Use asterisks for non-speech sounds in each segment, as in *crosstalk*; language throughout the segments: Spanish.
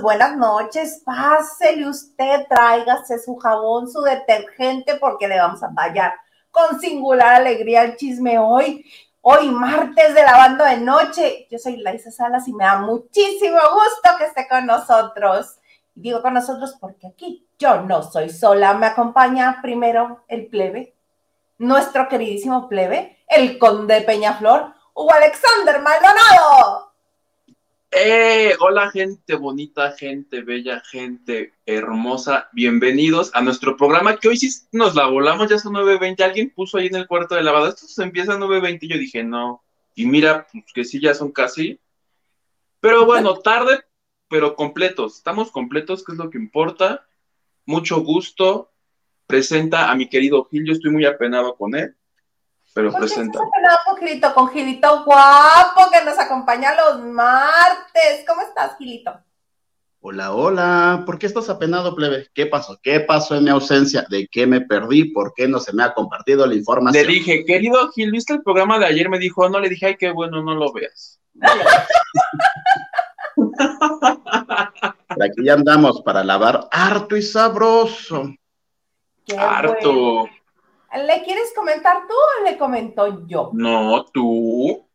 Buenas noches, pásele usted, tráigase su jabón, su detergente, porque le vamos a tallar con singular alegría el chisme hoy. Hoy martes de lavando de noche. Yo soy Laisa Salas y me da muchísimo gusto que esté con nosotros. Digo con nosotros porque aquí yo no soy sola. Me acompaña primero el plebe, nuestro queridísimo plebe, el conde Peñaflor, Hugo Alexander Maldonado. ¡Eh! Hola gente bonita, gente bella, gente hermosa. Bienvenidos a nuestro programa que hoy sí nos la volamos, ya son 9.20. Alguien puso ahí en el cuarto de lavado, esto se empieza a 9.20 y yo dije, no. Y mira, pues que sí, ya son casi. Pero bueno, *laughs* tarde, pero completos. Estamos completos, que es lo que importa. Mucho gusto. Presenta a mi querido Gil, yo estoy muy apenado con él pero presenta. con Gilito? Con Gilito guapo que nos acompaña los martes. ¿Cómo estás, Gilito? Hola, hola. ¿Por qué estás apenado, plebe? ¿Qué pasó? ¿Qué pasó en mi ausencia? ¿De qué me perdí? ¿Por qué no se me ha compartido la información? Le dije, querido Gil, ¿viste el programa de ayer? Me dijo, no, le dije, ay, qué bueno, no lo veas. *laughs* aquí ya andamos para lavar harto y sabroso. harto. ¿Le quieres comentar tú o le comento yo? No, tú.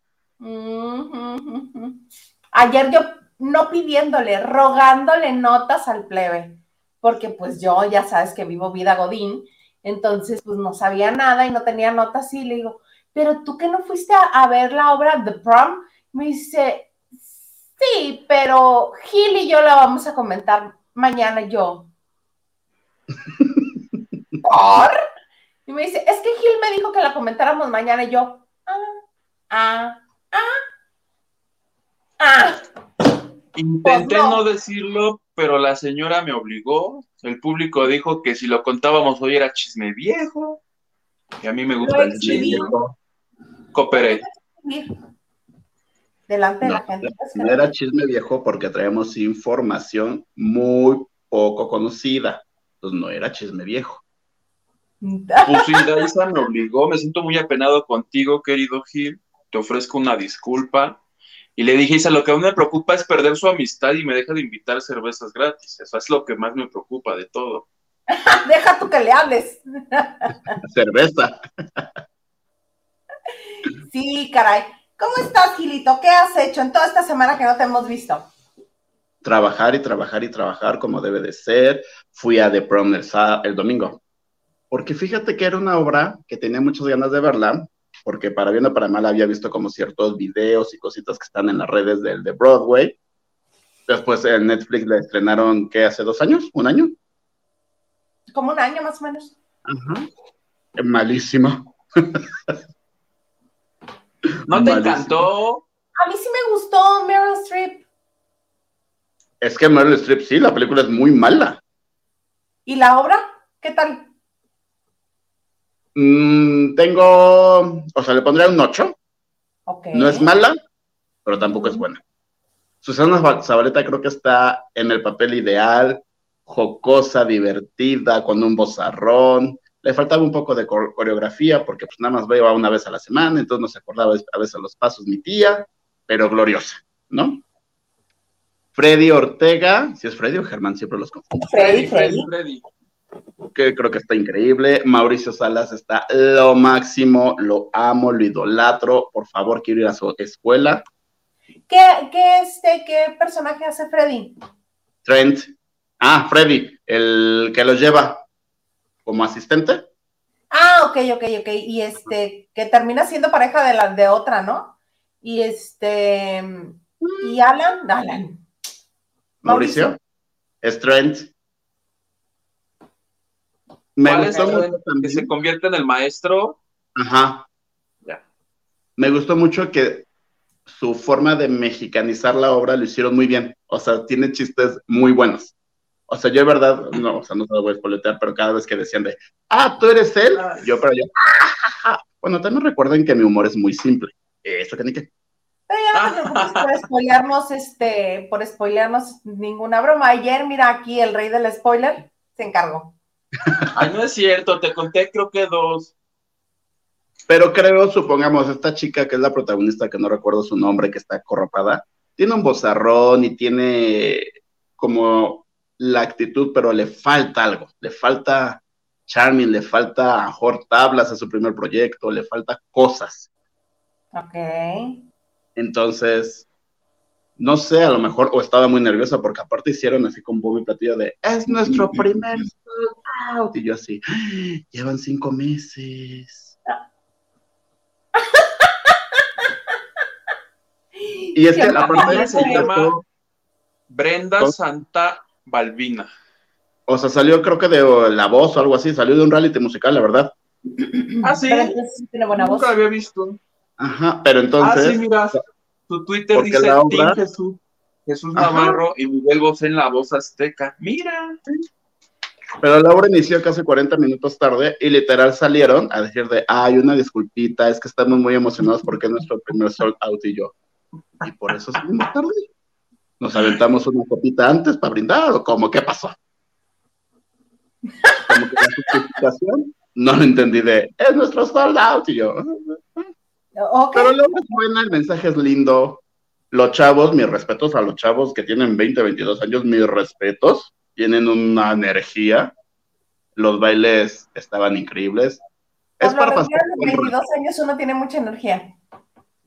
Ayer yo no pidiéndole, rogándole notas al plebe, porque pues yo ya sabes que vivo vida godín, entonces pues no sabía nada y no tenía notas y le digo, pero tú que no fuiste a, ver la obra The Prom, me dice, sí, pero Gil y yo la vamos a comentar mañana yo. *laughs* ¿Por? Y me dice, es que Gil me dijo que la comentáramos mañana y yo, ah, ah, ah, ah. Intenté pues no. decirlo, pero la señora me obligó. El público dijo que si lo contábamos hoy era chisme viejo. Y a mí me gusta el chisme viejo. Cooperé. Delante de la gente. No era chisme viejo porque traemos información muy poco conocida. Entonces no era chisme viejo. Pues sí, *laughs* Daisa me obligó, me siento muy apenado contigo, querido Gil, te ofrezco una disculpa. Y le dije, Isa, lo que a mí me preocupa es perder su amistad y me deja de invitar cervezas gratis. Eso es lo que más me preocupa de todo. *laughs* deja tú que le hables. *laughs* Cerveza. sí, caray. ¿Cómo estás, Gilito? ¿Qué has hecho en toda esta semana que no te hemos visto? Trabajar y trabajar y trabajar como debe de ser. Fui a The Prom el domingo porque fíjate que era una obra que tenía muchas ganas de verla, porque para bien o para mal había visto como ciertos videos y cositas que están en las redes del de Broadway. Después en Netflix la estrenaron, ¿qué? ¿Hace dos años? ¿Un año? Como un año más o menos. Ajá. Malísima. *laughs* ¿No te encantó? A mí sí me gustó Meryl Streep. Es que Meryl Streep sí, la película es muy mala. ¿Y la obra? ¿Qué tal? Mm, tengo, o sea, le pondría un 8. No es mala, pero tampoco es buena. Susana Zabaleta creo que está en el papel ideal, jocosa, divertida, con un bozarrón. Le faltaba un poco de coreografía porque pues nada más veo una vez a la semana, entonces no se acordaba a veces los pasos mi tía, pero gloriosa, ¿no? Freddy Ortega, si es Freddy o Germán, siempre los confundo. Freddy, Freddy. Freddy que creo que está increíble. Mauricio Salas está lo máximo, lo amo, lo idolatro. Por favor, quiero ir a su escuela. ¿Qué, qué, este, qué personaje hace Freddy? Trent. Ah, Freddy, el que lo lleva como asistente. Ah, ok, ok, ok. Y este, que termina siendo pareja de la de otra, ¿no? Y este, y Alan, Alan. Mauricio. Mauricio. Es Trent. Me gustó mucho que se convierte en el maestro. Ajá. Ya. Me gustó mucho que su forma de mexicanizar la obra lo hicieron muy bien. O sea, tiene chistes muy buenos. O sea, yo de verdad, no, o sea, no se lo voy a spoiletear, pero cada vez que decían de, ah, tú eres él, yo, pero yo, ah, Bueno, también recuerden que mi humor es muy simple. Eso que ni qué. Pero ya no te por *laughs* spoilearnos, este, por spoilearnos ninguna broma. Ayer, mira aquí, el rey del spoiler se encargó. Ay, no es cierto, te conté creo que dos. Pero creo, supongamos, esta chica que es la protagonista, que no recuerdo su nombre, que está corropada, tiene un bozarrón y tiene como la actitud, pero le falta algo, le falta charming, le falta mejor tablas a su primer proyecto, le falta cosas. Ok. Entonces, no sé, a lo mejor, o estaba muy nerviosa porque aparte hicieron así con Bobby Platillo de, es nuestro *laughs* primer out. Y yo así, llevan cinco meses. y es que la primera se llama Brenda Santa Balbina. O sea, salió creo que de La Voz o algo así, salió de un reality musical, la verdad. Ah, sí. Tiene buena voz. Nunca había visto. Ajá, pero entonces. Ah, sí, mira, su Twitter dice Team Jesús, Jesús Navarro y Miguel Bosé en la voz azteca. Mira. Pero la obra inició casi 40 minutos tarde y literal salieron a decir de, ay, una disculpita, es que estamos muy emocionados porque es nuestro primer sold out y yo. Y por eso salimos tarde. Nos aventamos una copita antes para brindar o como, ¿qué pasó? Como que la justificación no lo entendí de, es nuestro sold out y yo. Pero luego es buena, el mensaje es lindo. Los chavos, mis respetos a los chavos que tienen 20, 22 años, mis respetos. Tienen una energía. Los bailes estaban increíbles. es para pasar. los 22 años uno tiene mucha energía.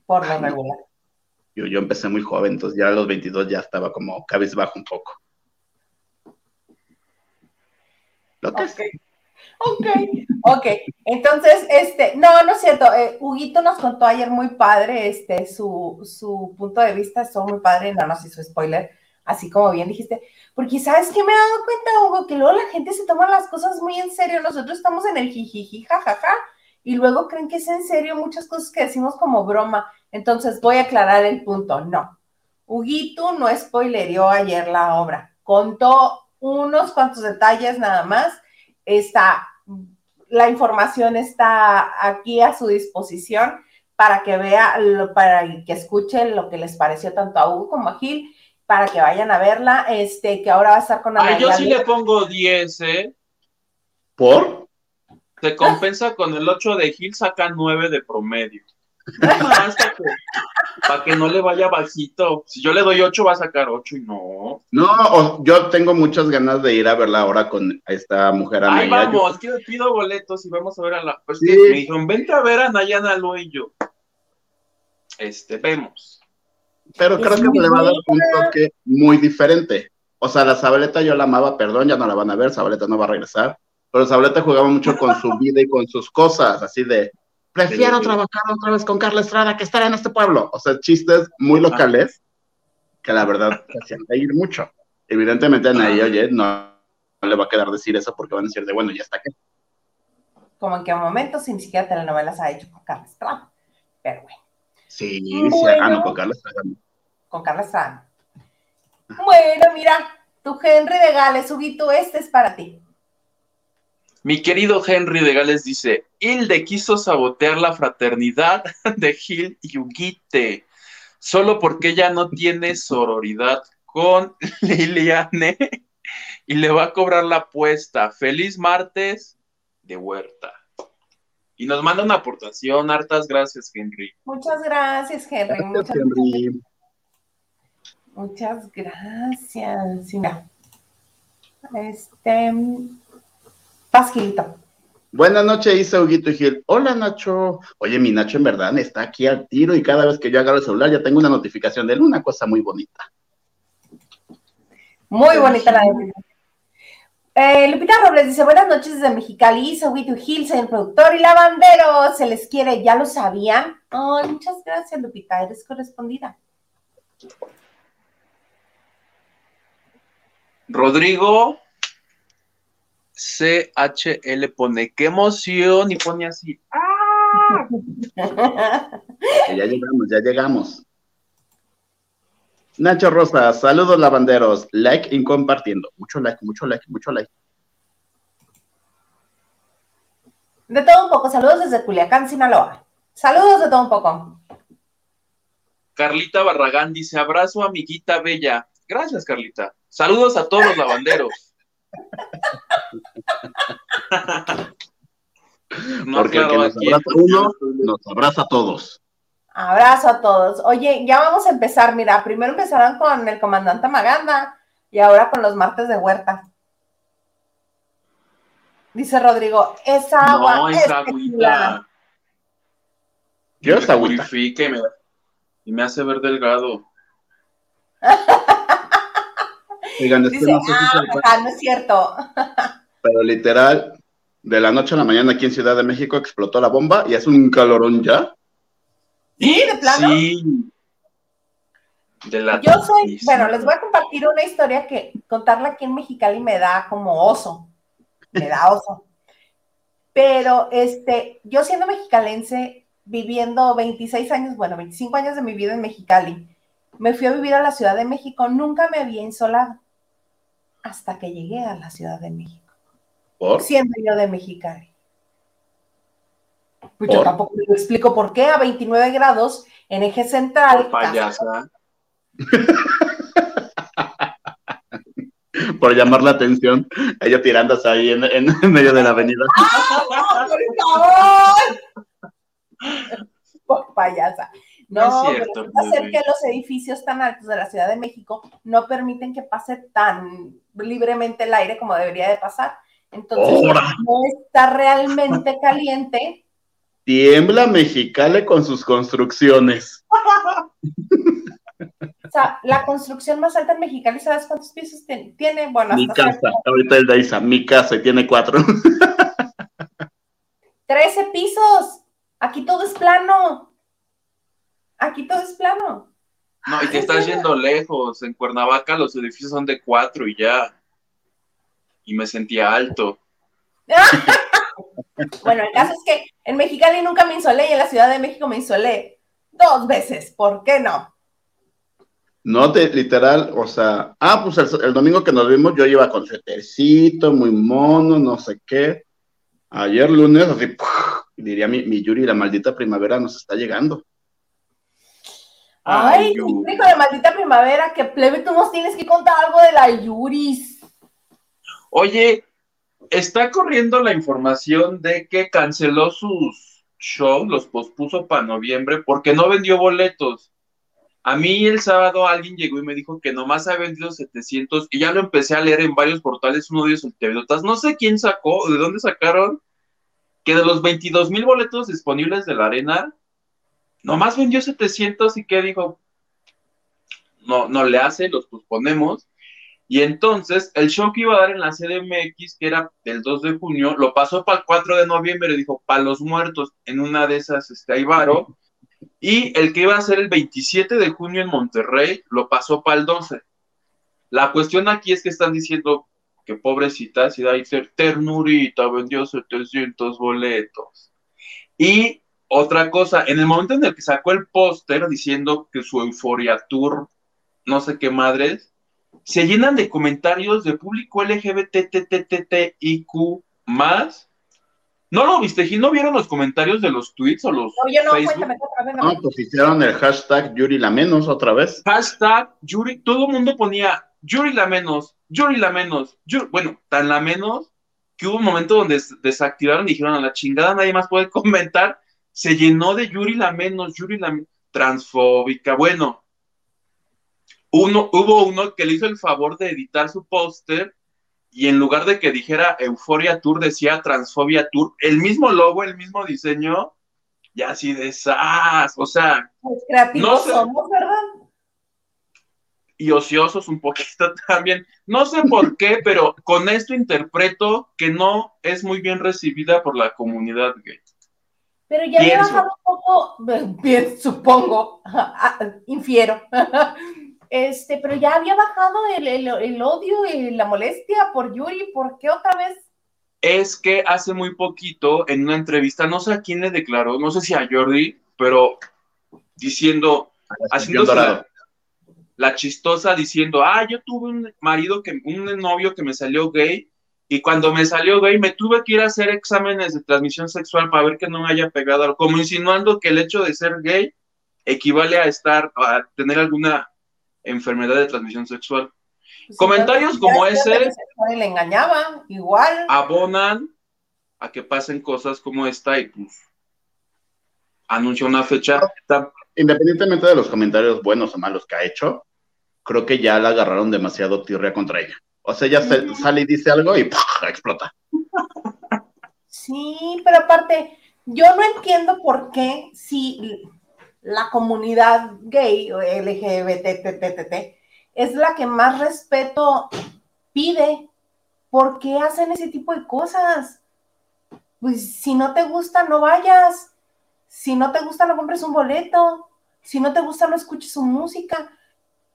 Por lo regular. Yo, yo empecé muy joven, entonces ya a los 22 ya estaba como cabizbajo un poco. Lo que Ok, ok. Entonces, este, no, no es cierto. Eh, Huguito nos contó ayer muy padre, este, su, su punto de vista estuvo muy padre, no nos hizo spoiler, así como bien dijiste, porque sabes que me he dado cuenta, Hugo, que luego la gente se toma las cosas muy en serio, nosotros estamos en el jijiji, jajaja, y luego creen que es en serio muchas cosas que decimos como broma. Entonces, voy a aclarar el punto, no. Huguito no spoilerió ayer la obra, contó unos cuantos detalles nada más, está la información está aquí a su disposición para que vea, para que escuchen lo que les pareció tanto a Hugo como a Gil, para que vayan a verla, este, que ahora va a estar con Ay, yo sí le pongo 10, ¿eh? ¿Por? Se compensa con el 8 de Gil, saca 9 de promedio. Para que no le vaya bajito. Si yo le doy 8, va a sacar 8 y no. No, yo tengo muchas ganas de ir a verla ahora con esta mujer Ay, vamos, yo... pido boletos y vamos a ver a la. Pues que me dijeron, vente a ver a Nayana Lo y yo. Este, vemos. Pero creo que le va a dar un toque muy diferente. O sea, la Sabaleta yo la amaba, perdón, ya no la van a ver, Sabaleta no va a regresar. Pero Sabaleta jugaba mucho con su *laughs* vida y con sus cosas, así de, prefiero trabajar otra vez con Carla Estrada que estar en este pueblo. O sea, chistes muy locales que la verdad se hacían reír mucho. Evidentemente a nadie, oye, no, le va a quedar decir eso porque van a decir de, bueno, ya está aquí. Como en qué momento, si ni siquiera telenovelas ha hecho con Carla Estrada. Pero bueno. Sí, sí, con Carla Estrada. Con Carla Estrada. Bueno, mira, tu Henry de Gales, Huguito, este es para ti. Mi querido Henry de Gales dice, Hilde quiso sabotear la fraternidad *laughs* de Gil y Huguite, solo porque ella no tiene sororidad con *laughs* Liliane y le va a cobrar la apuesta. Feliz martes de Huerta. Y nos manda una aportación. Hartas gracias, Henry. Muchas gracias, Henry. Muchas gracias. Muchas gracias. Este, Pasquilito. Buenas noches, Isa Huguito Gil. Hola, Nacho. Oye, mi Nacho en verdad está aquí al tiro y cada vez que yo agarro el celular ya tengo una notificación de él, una cosa muy bonita. Muy bonita la de eh, Lupita Robles dice, buenas noches desde Mexicali, Isa Huguito y Gil, soy el productor y lavandero, se les quiere, ¿ya lo sabían? Ay, muchas gracias, Lupita, eres correspondida. Rodrigo CHL pone, qué emoción, y pone así, ¡ah! *laughs* ya llegamos, ya llegamos. Nacho Rosa, saludos lavanderos, like y compartiendo. Mucho like, mucho like, mucho like. De todo un poco, saludos desde Culiacán, Sinaloa. Saludos de todo un poco. Carlita Barragán dice, abrazo amiguita bella. Gracias, Carlita. Saludos a todos los lavanderos. *laughs* *laughs* Porque el que nos abraza uno, nos abraza a todos. Abrazo a todos. Oye, ya vamos a empezar. Mira, primero empezarán con el comandante Maganda y ahora con los martes de huerta. Dice Rodrigo, esa agua no, es agüita. ¿Qué es agüita? Y me, y me hace ver delgado. *laughs* Oigan, es no, ah, no es cierto. *laughs* Pero literal, de la noche a la mañana aquí en Ciudad de México explotó la bomba y hace un calorón ya. ¿Sí? ¿De plano? Sí. De la Yo soy, bueno, les voy a compartir una historia que contarla aquí en Mexicali me da como oso. Me da oso. Pero este, yo siendo mexicalense, viviendo 26 años, bueno, 25 años de mi vida en Mexicali, me fui a vivir a la Ciudad de México, nunca me había insolado hasta que llegué a la Ciudad de México. ¿Por? Siendo yo de Mexicali. Pues yo tampoco me explico por qué a 29 grados en eje central. Por payasa. *laughs* por llamar la atención, ella tirándose ahí en, medio de la avenida. *laughs* ¡Ah, por favor! por payasa. No, es cierto, hacer que los edificios tan altos de la Ciudad de México no permiten que pase tan libremente el aire como debería de pasar. Entonces, no está realmente caliente. Tiembla Mexicali con sus construcciones. *laughs* O sea, la construcción más alta en Mexicali, ¿sabes cuántos pisos tiene? tiene bueno, mi casa, ahorita el Daisa, mi casa y tiene cuatro. Trece pisos. Aquí todo es plano. Aquí todo es plano. No, y te estás yendo lejos. En Cuernavaca los edificios son de cuatro y ya y me sentía alto. *laughs* bueno, el caso es que en Mexicali nunca me insolé y en la Ciudad de México me insolé dos veces. ¿Por qué no? No, te, literal, o sea, ah, pues el, domingo que nos vimos yo iba con suétercito, muy mono, no sé qué. Ayer lunes, así, diría mi, mi, Yuri, la maldita primavera nos está llegando. Ay, hijo de maldita primavera, que plebe, tú nos tienes que contar algo de la Yuris. Oye, está corriendo la información de que canceló sus shows, los pospuso para noviembre porque no vendió boletos. A mí el sábado alguien llegó y me dijo que nomás ha vendido 700 y ya lo empecé a leer en varios portales, uno de ellos en No sé quién sacó, de dónde sacaron, que de los 22 mil boletos disponibles de la arena, nomás vendió 700 y que dijo, no, no le hace, los posponemos. Y entonces el show que iba a dar en la CDMX, que era el 2 de junio, lo pasó para el 4 de noviembre, dijo, para los muertos, en una de esas, Aybaro. Y el que iba a ser el 27 de junio en Monterrey, lo pasó para el 12. La cuestión aquí es que están diciendo que pobrecita, si da ternurita, vendió 700 boletos. Y otra cosa, en el momento en el que sacó el póster diciendo que su Euforia Tour, no sé qué madres, se llenan de comentarios de público LGBTTTTIQ más. ¿No lo viste, Gil? ¿No vieron los comentarios de los tweets o los no, yo no, Cuéntame, otra vez, no, pues hicieron el hashtag Yuri la menos otra vez. Hashtag Yuri, todo el mundo ponía Yuri la menos, Yuri la menos, bueno, tan la menos que hubo un momento donde desactivaron y dijeron a la chingada, nadie más puede *laughs* comentar. Se llenó de Yuri la menos, Yuri la transfóbica. Bueno, uno, hubo uno que le hizo el favor de editar su póster y en lugar de que dijera Euforia Tour, decía Transfobia Tour, el mismo logo, el mismo diseño, y así de esas, o sea. Pues creativos somos, ¿verdad? Y ociosos un poquito *laughs* también. No sé por qué, pero con esto interpreto que no es muy bien recibida por la comunidad gay. Pero ya había bajado un poco, *laughs* bien, supongo, *laughs* infiero, Este, pero ya había bajado el, odio y la molestia por Yuri, ¿por qué otra vez? Es que hace muy poquito, en una entrevista, no sé a quién le declaró, no sé si a Jordi, pero diciendo, haciendo la, la, chistosa diciendo, ah, yo tuve un marido, que, un novio que me salió gay, y cuando me salió gay me tuve que ir a hacer exámenes de transmisión sexual para ver que no me haya pegado, como insinuando que el hecho de ser gay equivale a estar, a tener alguna enfermedad de transmisión sexual. Pues Comentarios como ese le engañaba, igual. Abonan a que pasen cosas como esta y pues anunció una fecha. independientemente de los comentarios buenos o malos que ha hecho, creo que ya la agarraron demasiado tirria contra ella. O sea, ella sale y dice algo y explota. Sí, pero aparte, yo no entiendo por qué si la comunidad gay o LGBT es la que más respeto pide, ¿por qué hacen ese tipo de cosas? Pues si no te gusta, no vayas. Si no te gusta, no compres un boleto. Si no te gusta, no escuches su música.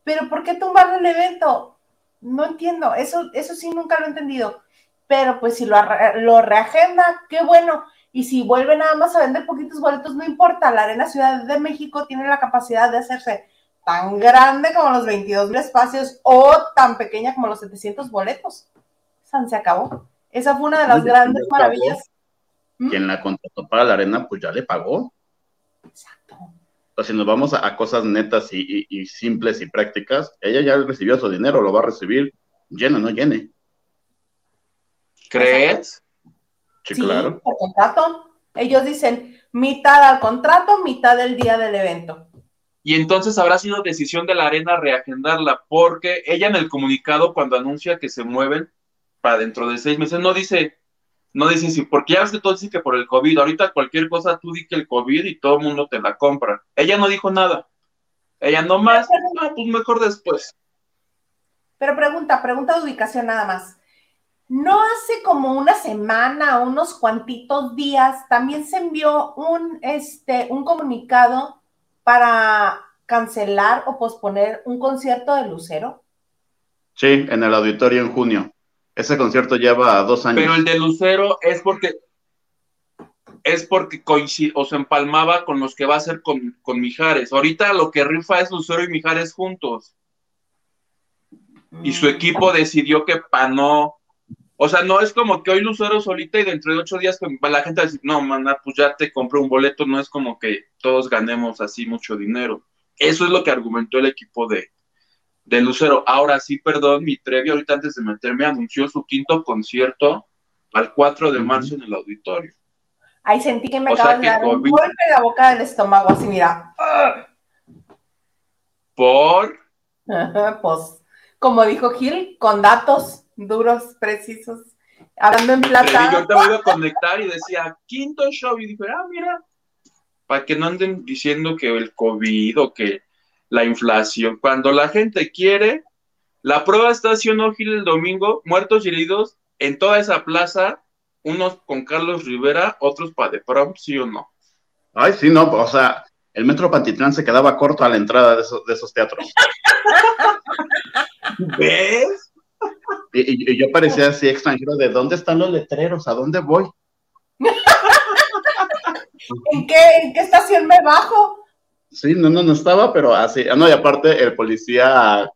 Pero ¿por qué tumbar el evento? No entiendo. Eso, eso sí nunca lo he entendido. Pero pues si lo, lo reagenda, qué bueno. Y si vuelve nada más a vender poquitos boletos, no importa. La Arena Ciudad de México tiene la capacidad de hacerse tan grande como los 22 mil espacios o tan pequeña como los 700 boletos. San se acabó. Esa fue una de las grandes maravillas. ¿Mm? Quien la contrató para la arena, pues ya le pagó. Exacto. O sea, si nos vamos a, cosas netas y, simples y prácticas, ella ya recibió su dinero, lo va a recibir lleno, no llene. ¿Crees? Sí, claro. Por contrato. Ellos dicen mitad al contrato, mitad del día del evento. Y entonces habrá sido decisión de la arena reagendarla, porque ella en el comunicado, cuando anuncia que se mueven para dentro de seis meses, no dice, no dice si, porque ya ves que todo dice que por el COVID, ahorita cualquier cosa tú di que el COVID y todo el mundo te la compra. Ella no dijo nada. Ella nomás, ah, pues mejor después. Pero pregunta, pregunta de ubicación nada más. No hace como una semana, unos cuantitos días, también se envió un, este, un comunicado para cancelar o posponer un concierto de Lucero? Sí, en el auditorio en junio. Ese concierto lleva dos años. Pero el de Lucero es porque es porque coincide o se empalmaba con los que va a hacer con, con Mijares. Ahorita lo que rifa es Lucero y Mijares juntos. Y su mm. equipo decidió que para no o sea, no es como que hoy Lucero solita y dentro de ocho días la gente va a decir, no, mana, pues ya te compré un boleto, no es como que todos ganemos así mucho dinero. Eso es lo que argumentó el equipo de, de Lucero. Ahora sí, perdón, mi Trevi ahorita antes de meterme anunció su quinto concierto al 4 de marzo en el auditorio. Ay, sentí que me acabas de dar un golpe en la boca del estómago, así mira. ¿Por? *laughs* pues, como dijo Gil, con datos duros, precisos, hablando en plata. yo te voy a conectar y decía, quinto show, y dije, ah, mira, para que no anden diciendo que el COVID o que la inflación, cuando la gente quiere, la prueba está haciendo Gil el domingo, muertos y heridos en toda esa plaza, unos con Carlos Rivera, otros para de prom, sí o no. Ay, sí, no, o sea, el Metro Pantitlán se quedaba corto a la entrada de esos, de esos teatros. *laughs* ¿Ves? Y, yo parecía así extranjero, ¿de dónde están los letreros? ¿A dónde voy? ¿En qué, ¿En qué estación me bajo? Sí, no, no, no estaba, pero así, ah, no, y aparte el policía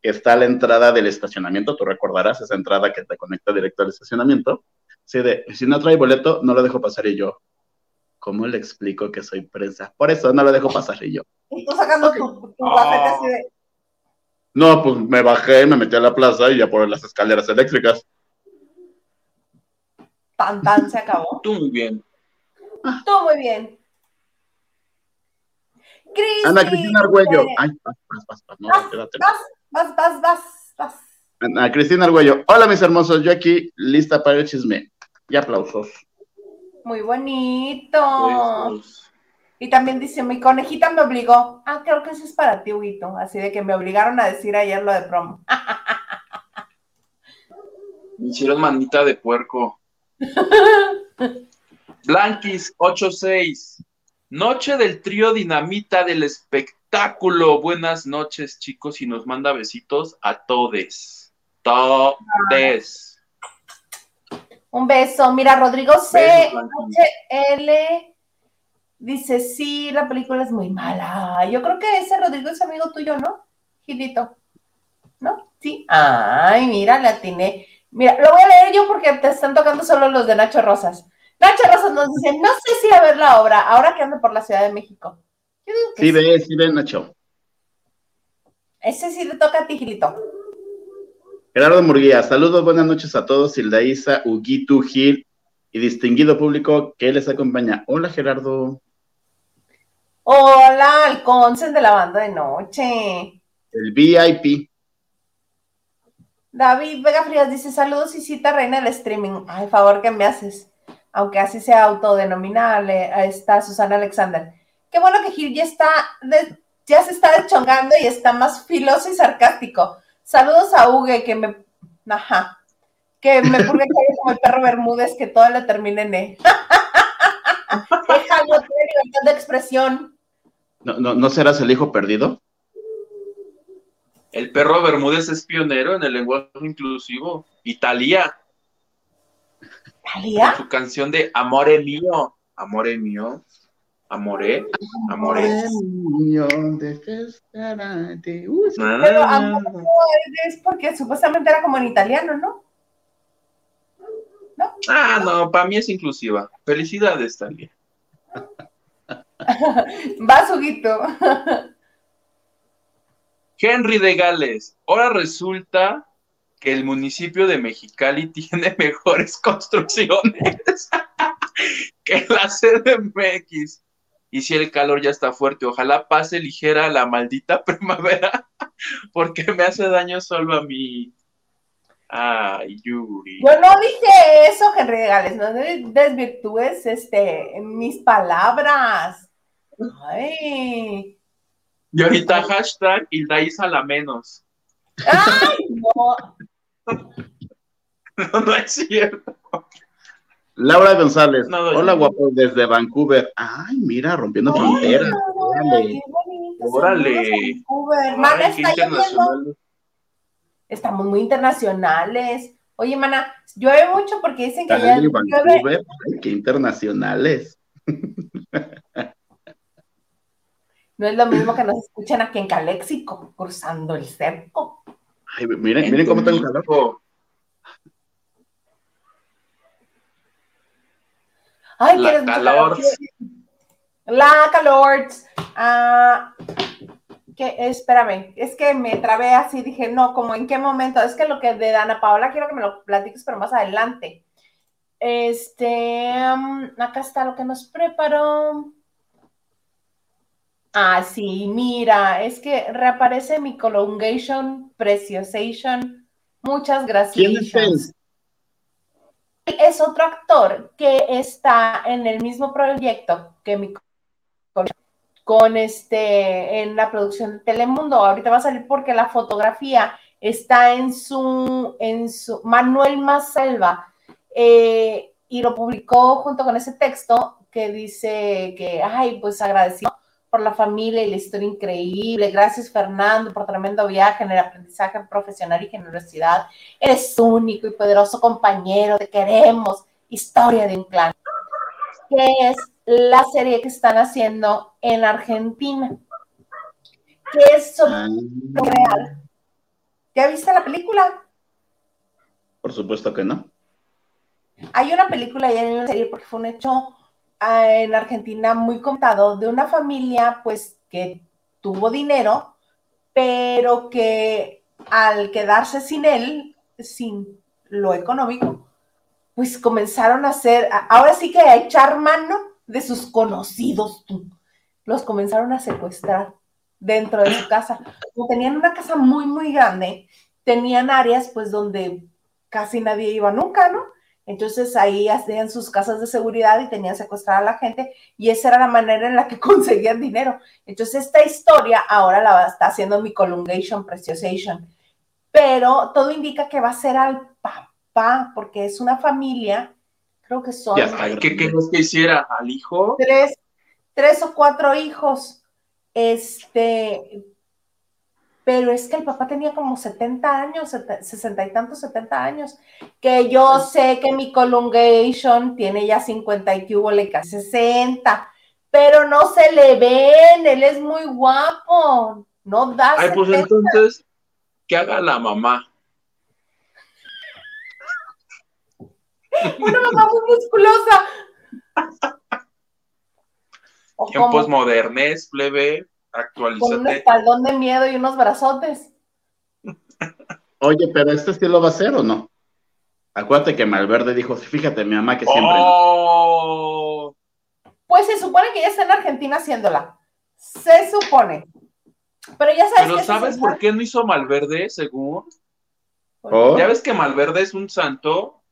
que está a la entrada del estacionamiento, tú recordarás esa entrada que te conecta directo al estacionamiento, sí, de, si no trae boleto, no lo dejo pasar y yo, ¿cómo le explico que soy prensa? Por eso no lo dejo pasar y yo. Y tú sacando tu, tu así de, no, pues me bajé, me metí a la plaza y ya por las escaleras eléctricas. Tan tan se acabó. Tú muy bien. Tú muy bien. Ana Cristina Argüello. Ay, vas, vas, vas, vas, no, quédate. Vas, vas, vas, vas, vas. Ana Cristina Argüello. Hola, mis hermosos. Yo aquí, lista para el chisme. Y aplausos. Muy bonito. Y también dice, mi conejita me obligó. Ah, creo que eso es para ti, Huguito. Así de que me obligaron a decir ayer lo de promo. *laughs* Me hicieron manita de puerco. *laughs* Blanquis 86. Noche del trío Dinamita del espectáculo. Buenas noches, chicos, y nos manda besitos a todes. Todes. Un beso. Mira, Rodrigo C. L. Dice, sí, la película es muy mala. Yo creo que ese Rodrigo es amigo tuyo, ¿no? Gilito. ¿No? Sí. Ay, mira, le atiné. Mira, lo voy a leer yo porque te están tocando solo los de Nacho Rosas. Nacho Rosas nos dice, no sé si a ver la obra, ahora que ando por la Ciudad de México. sí, ve, sí ve, Nacho. Ese sí le toca a ti, Gilito. Gerardo Murguía, saludos, buenas noches a todos. Hilda Isa, Huguito, Gil y distinguido público que les acompaña. Hola, Gerardo. Hola, al Consen de la banda de noche. El VIP. David Vega Frías dice: Saludos y cita reina del streaming. Ay, favor que me haces. Aunque así sea autodenominable, ahí está Susana Alexander. Qué bueno que Gil ya está, ya se está deschongando y está más filoso y sarcástico. Saludos a Uge, que me, ajá, que me pone como el perro Bermúdez, que todo le termine en E. Déjalo, tiene libertad de expresión. ¿No, no, ¿No serás el hijo perdido? El perro Bermúdez es pionero en el lenguaje inclusivo. Italia. ¿Italia? Su canción de Amore mío. Amore mío. Amore. Amore. mío. Pero amor es porque supuestamente era como en italiano, ¿no? ¿No? Ah, no, para mí es inclusiva. Felicidades, Talia. Va, Suguito. Henry de Gales. Ahora resulta que el municipio de Mexicali *laughs* tiene mejores construcciones *laughs* que la CDMX. Y si el calor ya está fuerte, ojalá pase ligera la maldita *laughs* primavera, porque me hace daño solo a mí. Ay, Yuri. Yo no dije eso, Henry de Gales, no desvirtúes este, mis palabras. Ay. Y ahorita hashtag Hilda Isa la menos. ¡Ay, no! *laughs* no, no es cierto. Laura González. Hola, guapo, desde Vancouver. Ay, mira, rompiendo fronteras. Órale. Órale. Mana, está Estamos muy internacionales. Oye, mana, llueve mucho porque dicen que ya Vancouver, Ay, qué internacionales. *laughs* No es lo mismo que nos escuchen aquí en Caléxico, cruzando el cerco. Ay, miren, miren cómo tengo calor. Ay, la calor. La calor. Ah, que, espérame, es que me trabé así, dije, no, como en qué momento, es que lo que de Ana Paola quiero que me lo platiques, pero más adelante. Este, um, acá está lo que nos preparó. Ah, sí, mira, es que reaparece mi Colongation Preciosation. Muchas gracias. ¿Quién es él? Es otro actor que está en el mismo proyecto que mi con este en la producción de Telemundo. Ahorita va a salir porque la fotografía está en su en su Manuel Masalva eh, y lo publicó junto con ese texto que dice que ay pues agradecido por la familia y la historia increíble. Gracias, Fernando, por tremendo viaje en el aprendizaje profesional y generosidad. Eres único y poderoso compañero, te queremos. Historia de un clan. Que es la serie que están haciendo en Argentina. Que es sobre ah. real. ¿Ya viste la película? Por supuesto que no. Hay una película y hay una serie porque fue un hecho en Argentina muy contado de una familia pues que tuvo dinero, pero que al quedarse sin él, sin lo económico, pues comenzaron a hacer, ahora sí que a echar mano de sus conocidos, los comenzaron a secuestrar dentro de su casa. Como tenían una casa muy, muy grande, tenían áreas pues donde casi nadie iba nunca, ¿no? Entonces ahí hacían sus casas de seguridad y tenían secuestrada a la gente y esa era la manera en la que *laughs* conseguían dinero. Entonces esta historia ahora la está haciendo mi Colungation Preciosation, pero todo indica que va a ser al papá porque es una familia, creo que son... ¿Qué querés que hiciera? ¿Al hijo? Tres, tres o cuatro hijos. Este, pero es que el papá tenía como 70 años, 60 y tantos, 70 años, que yo sé que mi Colungation tiene ya 50 y que le casi 60, pero no se le ven, él es muy guapo, no da. Ay, pues entonces, ¿qué haga la mamá? *laughs* Una mamá muy musculosa. *laughs* Tiempos modernes, plebe. Actualízate. Con un espaldón de miedo y unos brazotes. Oye, pero ¿este sí lo va a hacer o no? Acuérdate que Malverde dijo, fíjate, mi mamá que siempre. Oh. Pues se supone que ya está en Argentina haciéndola. Se supone. Pero ya sabes. Pero ¿sabes por qué no hizo Malverde, según? ¿Oh? Ya ves que Malverde es un santo.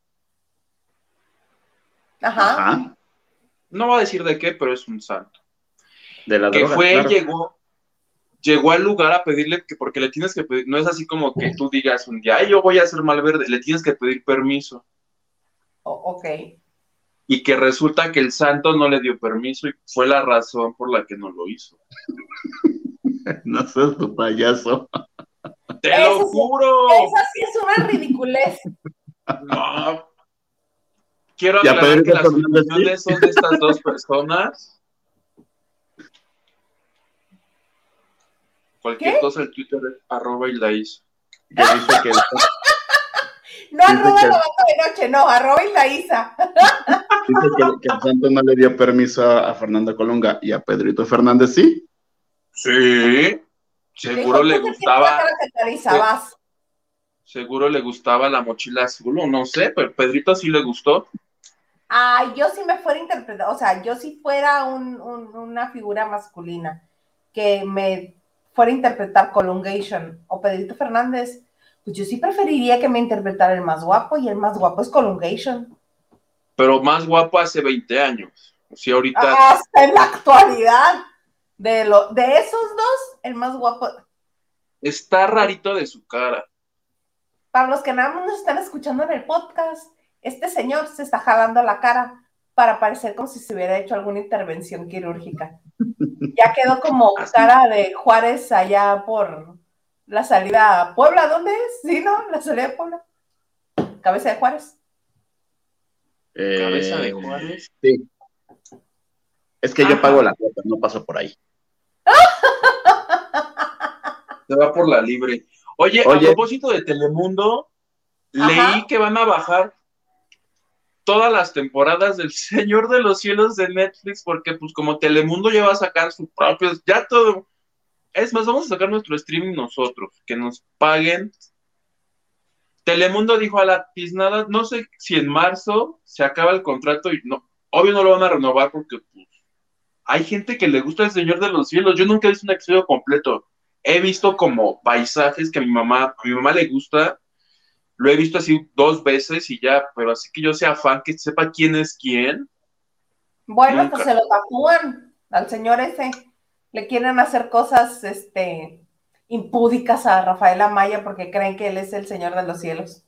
Ajá. No va a decir de qué, pero es un santo. De la que droga, fue, claro. llegó, llegó al lugar a pedirle que, porque le tienes que pedir, no es así como que tú digas un día, ay, yo voy a hacer Malverde, le tienes que pedir permiso. O- ok. Y que resulta que el santo no le dio permiso y fue la razón por la que no lo hizo. *laughs* No seas tu payaso. ¡Te Eso lo sí- juro! Esa sí es una ridiculez. No. Quiero aclarar que las sí. opiniones son de estas dos personas. Cualquier ¿Qué? cosa el Twitter es arroba y la hizo. Que dice que *laughs* No Dice arroba que- la bata de noche, no, arroba y la Isa. Dice que, que el santo no le dio permiso a, a Fernando Colunga y a Pedrito Fernández sí. Sí. Seguro le gustaba, seguro le gustaba la mochila azul, o no sé, pero Pedrito sí le gustó. Ay, yo si me fuera a interpretar, o sea, yo si fuera un- un- una figura masculina que me fuera a interpretar Colungation o Pedrito Fernández, pues yo sí preferiría que me interpretara el más guapo y el más guapo es Colungation. Pero más guapo hace 20 años. Sí, ahorita. Hasta en la actualidad. De, lo, de esos dos, el más guapo. Está rarito de su cara. Para los que nada más nos están escuchando en el podcast, este señor se está jalando la cara para parecer como si se hubiera hecho alguna intervención quirúrgica. Ya quedó como Así. cara de Juárez allá por la salida a Puebla, ¿dónde es? ¿Sí, no? La salida de Puebla. Cabeza de Juárez. Eh, Cabeza de Juárez. Sí. Es que yo Ajá. pago la cuota, no paso por ahí. Se va por la libre. Oye, a Oye. propósito de Telemundo, Ajá. leí que van a bajar todas las temporadas del *laughs* Señor de los Cielos de Netflix, porque pues como Telemundo ya va a sacar sus propios, ya todo. Es más, vamos a sacar nuestro streaming nosotros, que nos paguen. Telemundo dijo a la tiznada, no sé si en marzo se acaba el contrato y no, obvio no lo van a renovar porque pues, hay gente que le gusta el Señor de los Cielos. Yo nunca he visto un episodio completo. He visto como paisajes que a mi mamá, a mi mamá le gusta. Lo he visto así dos veces y ya, pero así que yo sea fan, que sepa quién es quién. Bueno, Nunca. pues se lo tatúan al señor ese. Le quieren hacer cosas este, impúdicas a Rafael Amaya porque creen que él es el señor de los cielos.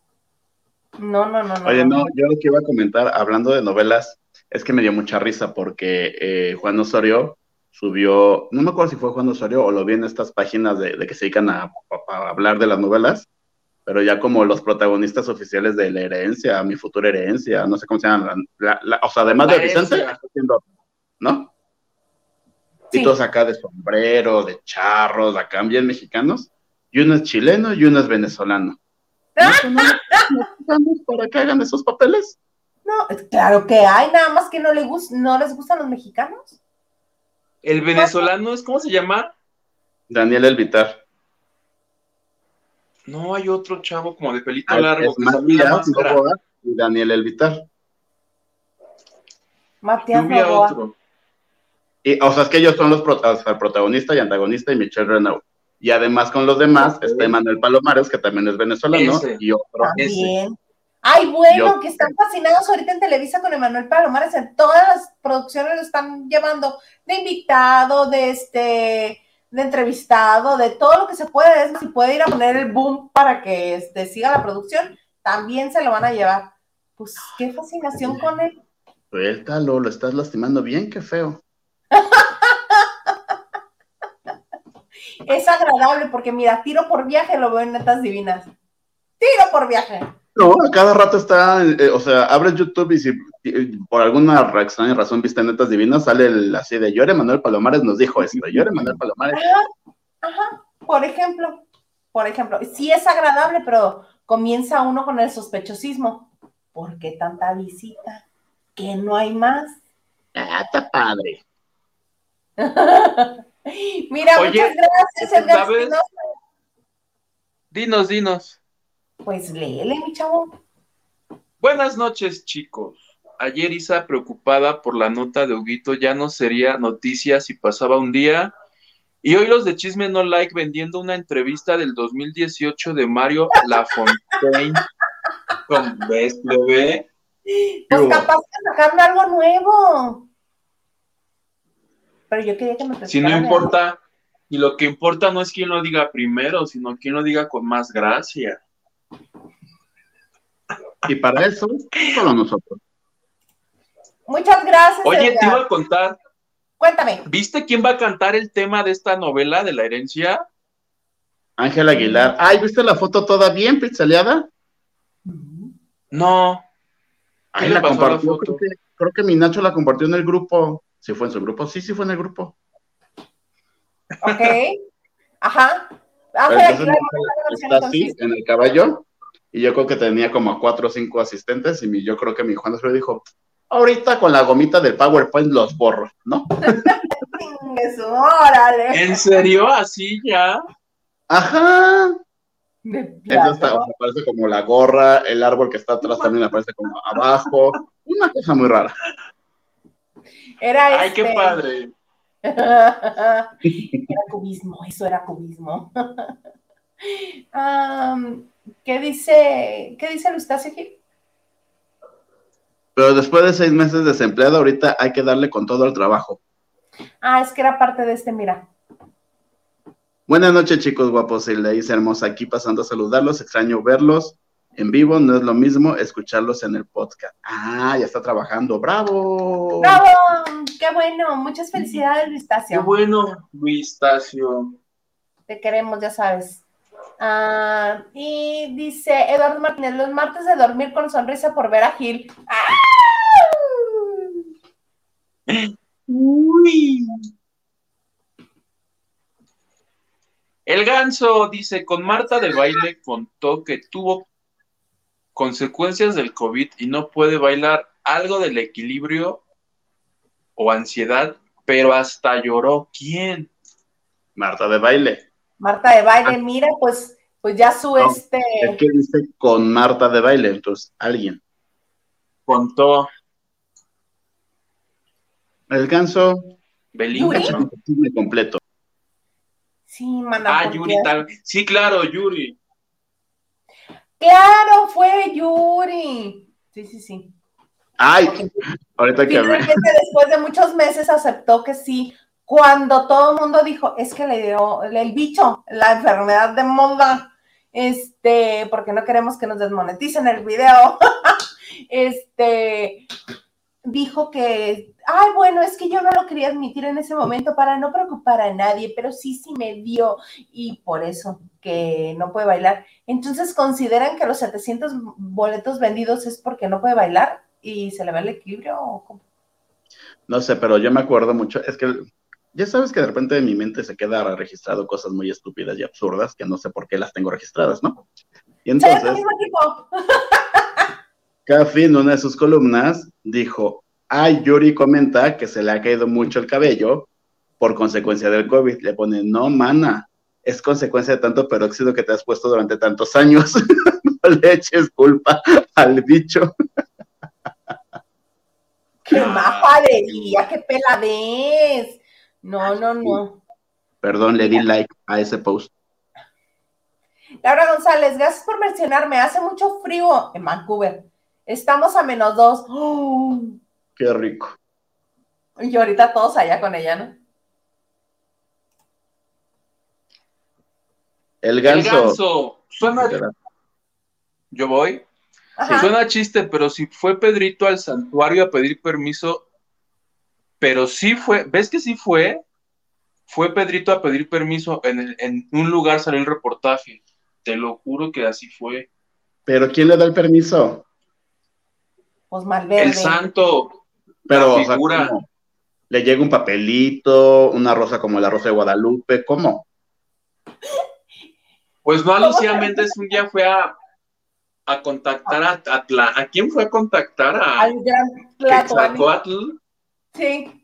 No, no, no, no. Oye, no, yo lo que iba a comentar, hablando de novelas, es que me dio mucha risa porque eh, Juan Osorio subió, no me acuerdo si fue Juan Osorio o lo vi en estas páginas de, de que se dedican a, a- a hablar de las novelas, pero ya como los protagonistas oficiales de La Herencia, Mi Futura Herencia, no sé cómo se llama, la- la- o sea, además La de Vicente, haciendo, ¿no? Sí. Y todos acá de sombrero, de charros, acá bien mexicanos, y uno es chileno y uno es venezolano. ¿No son los mexicanos para que hagan esos papeles? No, claro que hay, nada más que no, le gus- no les gustan los mexicanos. El venezolano es, ¿cómo se llama? Daniel Elvitar. No, hay otro chavo como de pelito Ah, largo es que Matías. Novoa y Daniel Elvitar. Matías Novoa. otro. Y, o sea, es que ellos son los prota- o sea, el protagonista y antagonista y Michelle Renaud. Y además con los demás está Emanuel Palomares, que también es venezolano, Ese. y otro. También. Ay, bueno, Yo- que están fascinados ahorita en Televisa con Emanuel Palomares. En todas las producciones lo están llevando de invitado, de este, de entrevistado, de todo lo que se puede. Es más, si puede ir a poner el boom para que este, siga la producción, también se lo van a llevar. Pues qué fascinación con él. Suéltalo, lo estás lastimando bien, qué feo. Es agradable porque, mira, tiro por viaje lo veo en netas divinas. Tiro por viaje. No, a cada rato está, eh, o sea, abres YouTube y si por alguna ra- extraña razón viste netas divinas, sale el, así de Llore Manuel Palomares nos dijo esto, Llore Manuel Palomares. Ajá, por ejemplo, por ejemplo, sí es agradable, pero comienza uno con el sospechosismo. ¿Por qué tanta visita? Que no hay más. Ah, está padre. *laughs* Mira, Oye, muchas gracias, Edgar. Dinos, dinos. Pues léele, mi chavo. Buenas noches, chicos. Ayer Isa, preocupada por la nota de Huguito, ya no sería noticia si pasaba un día Y hoy los de Chisme No Like vendiendo una entrevista del 2018 de Mario Lafontaine con ves, bebé. Pues capaz de sacarme algo nuevo. Pero yo quería que me Si no importa, y lo que importa no es quién lo diga primero, sino quién lo diga con más gracia. Y para eso, solo nosotros. Muchas gracias. Oye, te iba a contar. Cuéntame. ¿Viste quién va a cantar el tema de esta novela de la herencia? Ángel Aguilar. Ay, ¿viste la foto toda bien pixeleada? No. Ahí la compartió. creo, que, creo que mi Nacho la compartió en el grupo. ¿Sí fue en su grupo? Sí, sí fue en el grupo. Ok. Ajá. está así, en el caballo, y yo creo que tenía como cuatro o cinco asistentes, y yo creo que mi Juan se dijo, ahorita con la gomita del PowerPoint los borro, ¿no? ¿En serio? ¿Así ya? Ajá. Entonces aparece como la gorra, el árbol que está atrás también aparece como abajo, una cosa muy rara. Era Ay, qué este. padre. era cubismo, eso era cubismo. *laughs* ¿Qué dice, qué dice Eustacio Gil? Pero después de seis meses desempleado, ahorita hay que darle con todo el trabajo. Ah, es que era parte de este, mira. Buenas noches, chicos guapos y hice hermosa aquí pasando a saludarlos. Extraño verlos en vivo, no es lo mismo escucharlos en el podcast. Ah, ya está trabajando. ¡Bravo! ¡Bravo! ¡Qué bueno! Muchas felicidades, Luistacio. ¡Qué bueno, Luistacio! Te queremos, ya sabes. Ah, y dice Eduardo Martínez, los martes de dormir con sonrisa por ver a Gil. ¡Ah! Uy. El ganso dice, con Marta de baile contó que tuvo consecuencias del COVID y no puede bailar algo del equilibrio o ansiedad, pero hasta lloró. ¿Quién? Marta de baile. Marta de baile, ah. mira, pues, pues ya su este. Es que dice con Marta de baile, entonces alguien. Contó. El ganso. Belinda. completo. Sí, mana. Ah, Yuri tal. Sí, claro, Yuri. Claro, fue Yuri. Sí, sí, sí. Ay, ahorita que me... después de muchos meses aceptó que sí, cuando todo el mundo dijo, es que le dio el bicho, la enfermedad de moda, este, porque no queremos que nos desmoneticen el video, *laughs* este, dijo que ay, bueno, es que yo no lo quería admitir en ese momento para no preocupar a nadie, pero sí, sí me dio y por eso que no puede bailar. Entonces, ¿consideran que los 700 boletos vendidos es porque no puede bailar y se le va el equilibrio o cómo? No sé, pero yo me acuerdo mucho, es que ya sabes que de repente en mi mente se queda registrado cosas muy estúpidas y absurdas que no sé por qué las tengo registradas, ¿no? Y entonces, *laughs* Café en una de sus columnas dijo, Ay, Yuri comenta que se le ha caído mucho el cabello por consecuencia del COVID. Le pone, no, mana, es consecuencia de tanto peróxido que te has puesto durante tantos años. *laughs* no le eches culpa al bicho. ¡Qué majadería! ¡Qué peladez! No, no, no. Perdón, le di like a ese post. Laura González, gracias por mencionarme. Hace mucho frío en Vancouver. Estamos a menos dos. ¡Oh! Qué rico. Y ahorita todos allá con ella, ¿no? El ganso. El ganso. Suena. Yo voy. Suena chiste, pero si fue Pedrito al santuario a pedir permiso, pero sí fue, ¿ves que sí fue? Fue Pedrito a pedir permiso en, en un lugar salió el reportaje. Te lo juro que así fue. ¿Pero quién le da el permiso? Pues Malverde. El santo. Pero, o sea, ¿le llega un papelito, una rosa como la rosa de Guadalupe? ¿Cómo? Pues no, Lucía Méndez un día fue a, a contactar a, a, quién fue a contactar? A, Al gran Sí.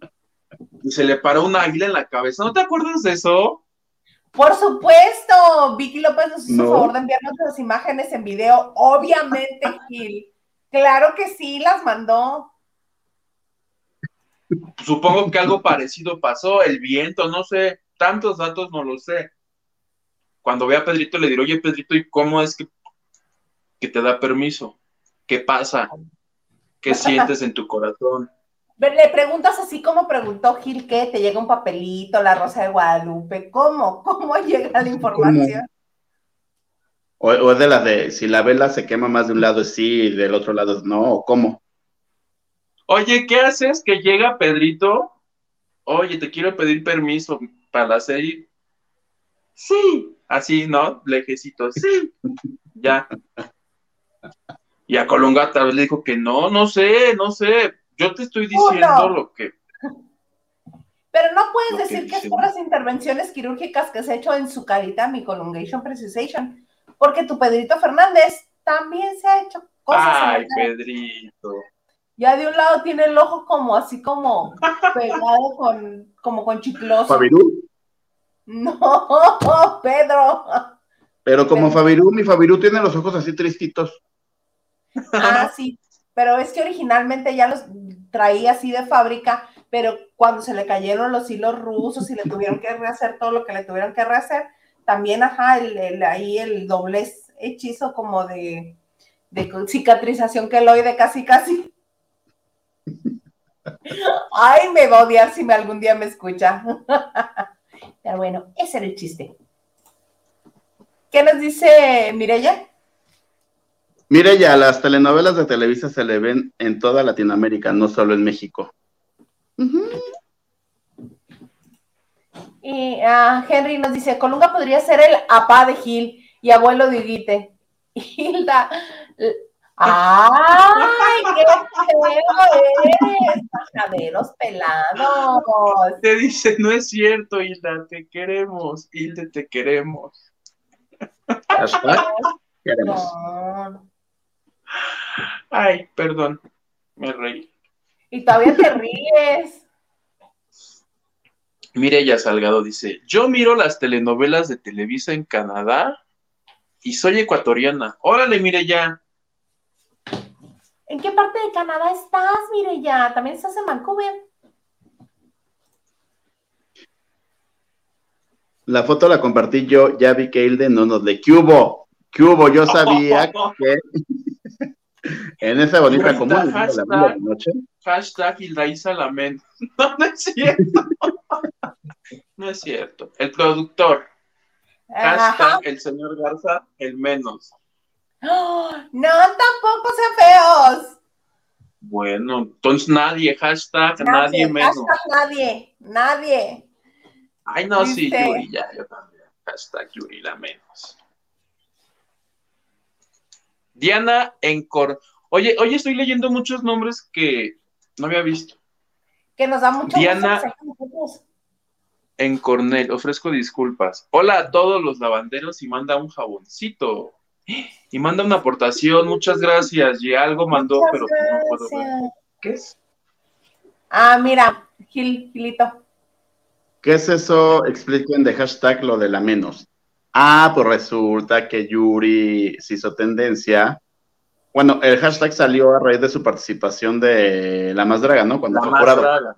Y se le paró un águila en la cabeza. ¿No te acuerdas de eso? Por supuesto, Vicky López nos hizo favor de enviarnos las imágenes en video. Obviamente, Gil. Claro que sí, las mandó supongo que algo parecido pasó, el viento, no sé, tantos datos no lo sé. Cuando vea a Pedrito le diré, oye Pedrito, ¿y cómo es que, que te da permiso? ¿Qué pasa? ¿Qué *laughs* sientes en tu corazón? Le preguntas así como preguntó Gil que te llega un papelito, la rosa de Guadalupe, ¿cómo? ¿Cómo *laughs* llega la información? O, es de las de si la vela se quema más de un lado es sí y del otro lado es no, ¿o cómo? Oye, ¿qué haces? Que llega Pedrito. Oye, te quiero pedir permiso para la serie. Sí, así, ¿no? Lejecito, sí. ya. Y a Colunga tal vez le dijo que no, no sé, no sé. Yo te estoy diciendo lo que. Pero no puedes decir que, es por las intervenciones quirúrgicas que se ha hecho en su carita, mi Colungation Precisation, porque tu Pedrito Fernández también se ha hecho cosas. Ay, Pedrito. Ya de un lado tiene el ojo como así como pegado con, como con chicloso. ¿Fabirú? No, *laughs* Pedro. Pero como Fabirú, mi Fabirú tiene los ojos así tristitos. Ah, sí, pero es que originalmente ya los traía así de fábrica, pero cuando se le cayeron los hilos rusos y le tuvieron que rehacer todo lo que le tuvieron que rehacer, también, ajá, el, ahí el doblez hechizo como de, de cicatrización de casi casi. Ay, me va a odiar si me algún día me escucha. *laughs* Pero bueno, ese era el chiste. ¿Qué nos dice Mirella? Mire ya, las telenovelas de Televisa se le ven en toda Latinoamérica, no solo en México. Y ah, Henry nos dice, Colunga podría ser el apá de Gil y abuelo de Iguite. *laughs* Hilda, ¡ay, qué feo es! Pajaderos pelados. Te dice, no es cierto, Hilda, te queremos, Hilda, te queremos. Queremos. Ay, perdón, me reí. Y todavía te ríes. Mireya Salgado dice, yo miro las telenovelas de Televisa en Canadá y soy ecuatoriana. Órale, Mireya. ¿En qué parte de Canadá estás, Mireya? ¿También estás en Vancouver? La foto la compartí yo, ya vi que Hilde no nos le... ¿Qué hubo? ¿Qué hubo? Yo sabía *laughs* que... *laughs* en esa bonita común hashtag, la noche. Hashtag Lamento. *laughs* No, no es cierto. no es cierto. El productor. Hashtag el señor Garza, el menos. *gasps* no, tampoco sean feos. Bueno, entonces nadie, hashtag nadie, menos. Hashtag nadie, nadie. Ay, no, sí, Yuri, ya, yo también. Hashtag Yuri la menos. Diana Encor. Oye, oye, estoy leyendo muchos nombres que no había visto. Que nos da mucho Diana en Cornell, ofrezco disculpas. Hola a todos los lavanderos y manda un jaboncito. Y manda una aportación, muchas gracias. Y algo mandó, pero no puedo ver. ¿Qué es? Ah, mira, Gil, Gilito. ¿Qué es eso? Expliquen de hashtag lo de la menos. Ah, pues resulta que Yuri se hizo tendencia. Bueno, el hashtag salió a raíz de su participación de La Más Draga, ¿no? Cuando la fue Draga.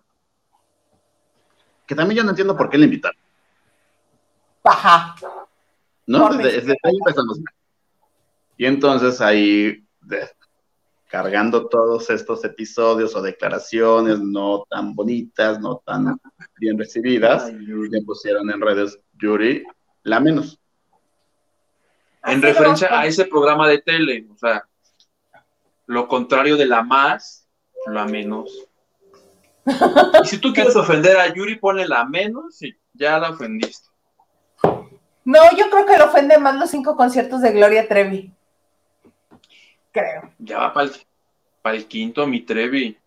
Que también yo no entiendo por qué le invitaron. Ajá. ¿No? Desde, ahí empezamos. Y entonces ahí, cargando todos estos episodios o declaraciones no tan bonitas, no tan bien recibidas, le pusieron en redes Yuri la menos en referencia a ese programa de tele, o sea, lo contrario de la más, la menos. *laughs* Y si tú quieres ofender a Yuri, ponle la menos y ya la ofendiste. No, yo creo que lo ofende más los cinco conciertos de Gloria Trevi. Creo. Ya va para el, quinto, mi Trevi.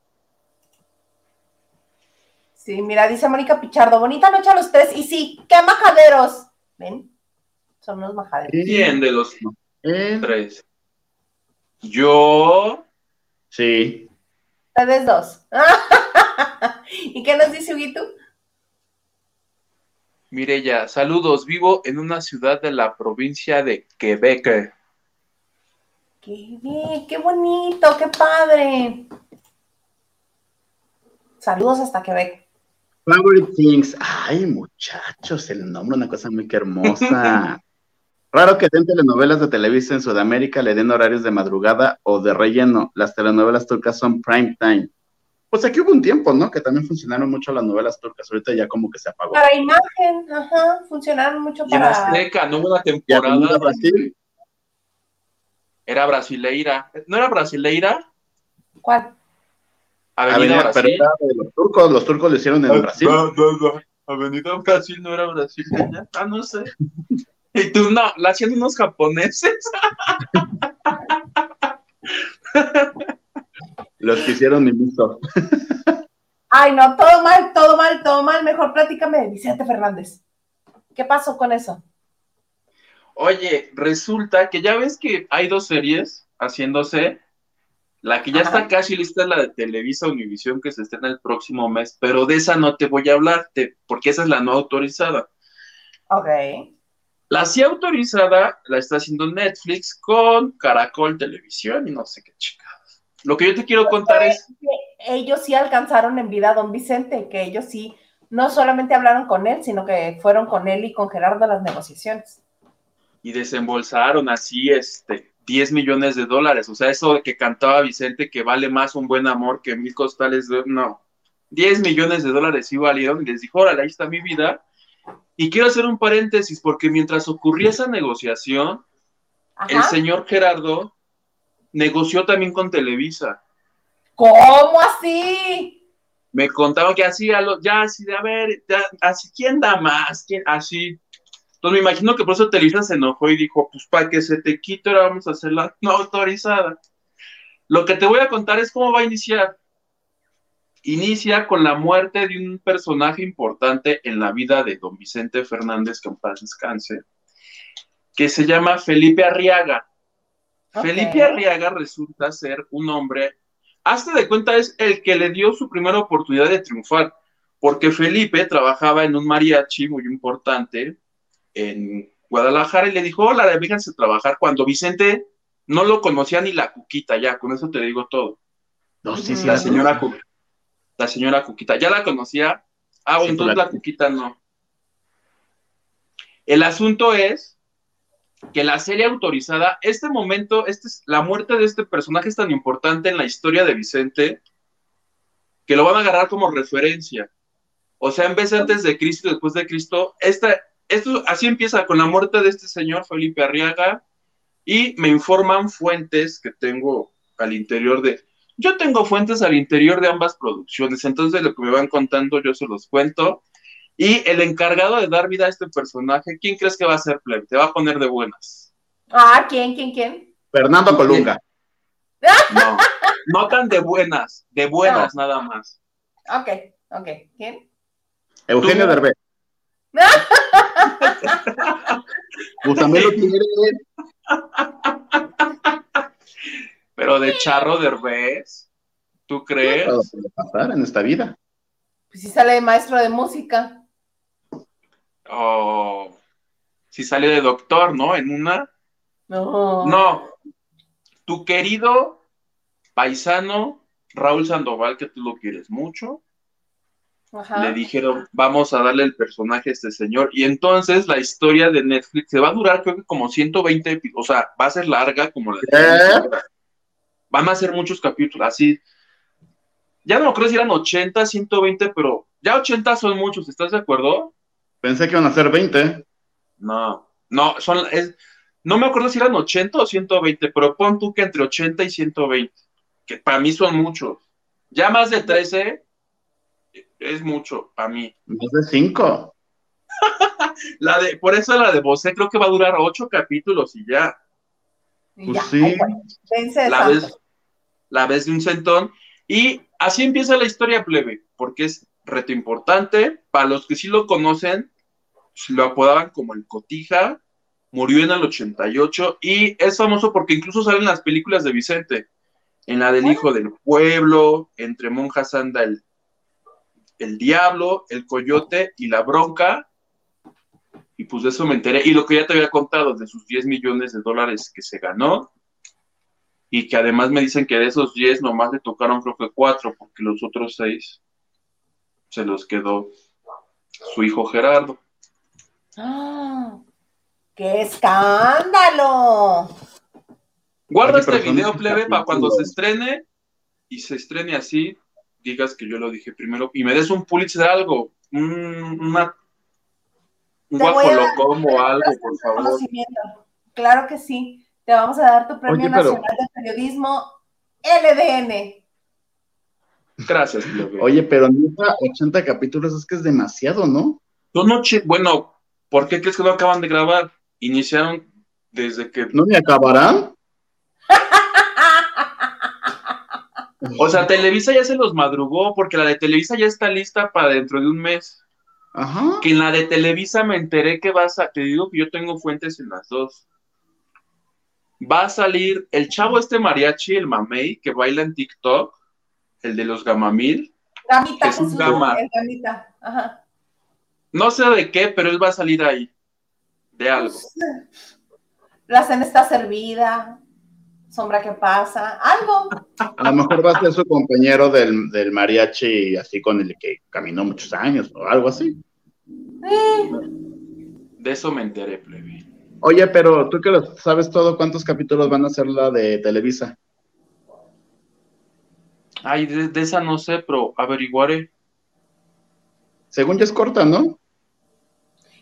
Sí, mira, dice Mónica Pichardo, bonita noche a los tres. Y sí, qué majaderos. ¿Ven? Son unos majaderos. ¿Quién de los tres? Yo. Sí. Ustedes dos. *laughs* ¿Y qué nos dice Huguito? Mire ya, saludos, vivo en una ciudad de la provincia de Quebec. Qué bien, qué bonito, qué padre. Saludos hasta Quebec. Favorite Things. Ay, muchachos, el nombre una cosa muy hermosa. *laughs* Raro que den telenovelas de Televisa en Sudamérica le den horarios de madrugada o de relleno. Las telenovelas turcas son prime time. Pues aquí hubo un tiempo, ¿no? Que también funcionaron mucho las novelas turcas. Ahorita ya como que se apagó. Para imagen, ajá, funcionaron mucho para. Y Azteca, no hubo una temporada. Brasil? Era brasileira. ¿No era brasileira? ¿Cuál? Avenida, Brasil. Pero era de los turcos, los turcos lo hicieron en Brasil. No, no, no. Avenida Brasil no era brasileña. Ah, no sé. Y tú no, la hacían unos japoneses. Los que hicieron mi gusto. Ay, no, todo mal, todo mal, todo mal. Mejor platícame de Vicente Fernández. ¿Qué pasó con eso? Oye, resulta que ya ves que hay dos series haciéndose. La que ya está casi lista es la de Televisa Univisión que se estrena el próximo mes, pero de esa no te voy a hablar, porque esa es la no autorizada. Ok. La sí autorizada la está haciendo Netflix con Caracol Televisión y no sé qué chingados. Lo que yo te quiero contar es... Ellos sí alcanzaron en vida a don Vicente, que ellos sí no solamente hablaron con él, sino que fueron con él y con Gerardo a las negociaciones. Y desembolsaron así este 10 millones de dólares. O sea, eso de que cantaba Vicente que vale más un buen amor que mil costales de... No, 10 millones de dólares sí valieron y les dijo, órale, ahí está mi vida y quiero hacer un paréntesis porque mientras ocurría esa negociación, el señor Gerardo negoció también con Televisa. ¿Cómo así? Me contaron que así, ya así de, a ver, así, ¿quién da más? ¿Quién? Así. Entonces me imagino que por eso Televisa se enojó y dijo, pues para que se te quite ahora vamos a hacerla no autorizada. Lo que te voy a contar es cómo va a iniciar inicia con la muerte de un personaje importante en la vida de don Vicente Fernández, que en paz descanse, que se llama Felipe Arriaga. Felipe Arriaga resulta ser un hombre, hasta de cuenta es el que le dio su primera oportunidad de triunfar, porque Felipe trabajaba en un mariachi muy importante en Guadalajara y le dijo, hola, déjense trabajar, cuando Vicente no lo conocía ni la cuquita, ya, con eso te digo todo. No, sí, sí, la señora Cuquita la señora Cuquita. ¿Ya la conocía? Ah, bueno, entonces la Cuquita no. El asunto es que la serie autorizada, este momento, este es, la muerte de este personaje es tan importante en la historia de Vicente que lo van a agarrar como referencia. O sea, en vez de antes de Cristo y después de Cristo, esta, esto así empieza con la muerte de este señor Felipe Arriaga y me informan fuentes que tengo al interior de yo tengo fuentes al interior de ambas producciones, entonces lo que me van contando yo se los cuento. Y el encargado de dar vida a este personaje, ¿quién crees que va a ser Pleb? Te va a poner de buenas. Ah, ¿quién, quién, quién? Fernando Colunga. No, no tan de buenas, de buenas nada más. Ok, ok. ¿Quién? Eugenio Derbez. *laughs* pues también lo tiene. Pero de charro de Herbés, ¿tú crees? Todo puede pasar en esta vida. Pues si sale de maestro de música. Oh, si sale de doctor, ¿no? En una. No. No. Tu querido paisano Raúl Sandoval, que tú lo quieres mucho. Le dijeron, vamos a darle el personaje a este señor. Y entonces la historia de Netflix se va a durar, creo que como 120, o sea, va a ser larga como la de van a ser muchos capítulos, así. Ya no creo si eran 80, 120, pero ya 80 son muchos, ¿estás de acuerdo? Pensé que iban a ser 20. No, no, son, es, no me acuerdo si eran 80 o 120, pero pon tú que entre 80 y 120, que para mí son muchos. Ya más de 13 es mucho para mí. Más de 5. *laughs* la de, por eso la de Bosé creo que va a durar 8 capítulos y ya. Pues sí. la, vez, la vez de un centón. Y así empieza la historia plebe, porque es reto importante. Para los que sí lo conocen, lo apodaban como el Cotija, murió en el 88 y es famoso porque incluso salen las películas de Vicente, en la del Hijo del Pueblo, entre monjas anda el, el Diablo, el Coyote y la Bronca, y pues de eso me enteré. Y lo que ya te había contado, de sus 10 millones de dólares que se ganó, y que además me dicen que de esos 10 nomás le tocaron creo que 4, porque los otros 6 se los quedó su hijo Gerardo. ¡Ah! ¡Qué escándalo! Guarda este video, plebe, para cuando se estrene y se estrene así, digas que yo lo dije primero y me des un Pulitzer algo, un, una, un o algo, por favor. Claro que sí. Te vamos a dar tu Premio Nacional de Periodismo LDN. Gracias, Oye, pero 80 capítulos es que es demasiado, ¿no? No, no, bueno, ¿por qué crees que no acaban de grabar? Iniciaron desde que. ¿No me acabarán? *laughs* O sea, Televisa ya se los madrugó, porque la de Televisa ya está lista para dentro de un mes. Ajá. Que en la de Televisa me enteré que vas a, te digo que yo tengo fuentes en las dos. Va a salir el chavo este mariachi, el mamey, que baila en TikTok, el de los gamamil. Gamita, es un gama. gamita. Ajá. No sé de qué, pero él va a salir ahí. De algo. La cena está servida sombra que pasa, algo. A lo mejor va a ser su compañero del, del mariachi, así con el que caminó muchos años, o algo así. De eso me enteré, plebe. Oye, pero tú que lo sabes todo, ¿cuántos capítulos van a ser la de Televisa? Ay, de, esa no sé, pero averiguaré. Según ya es corta, ¿no?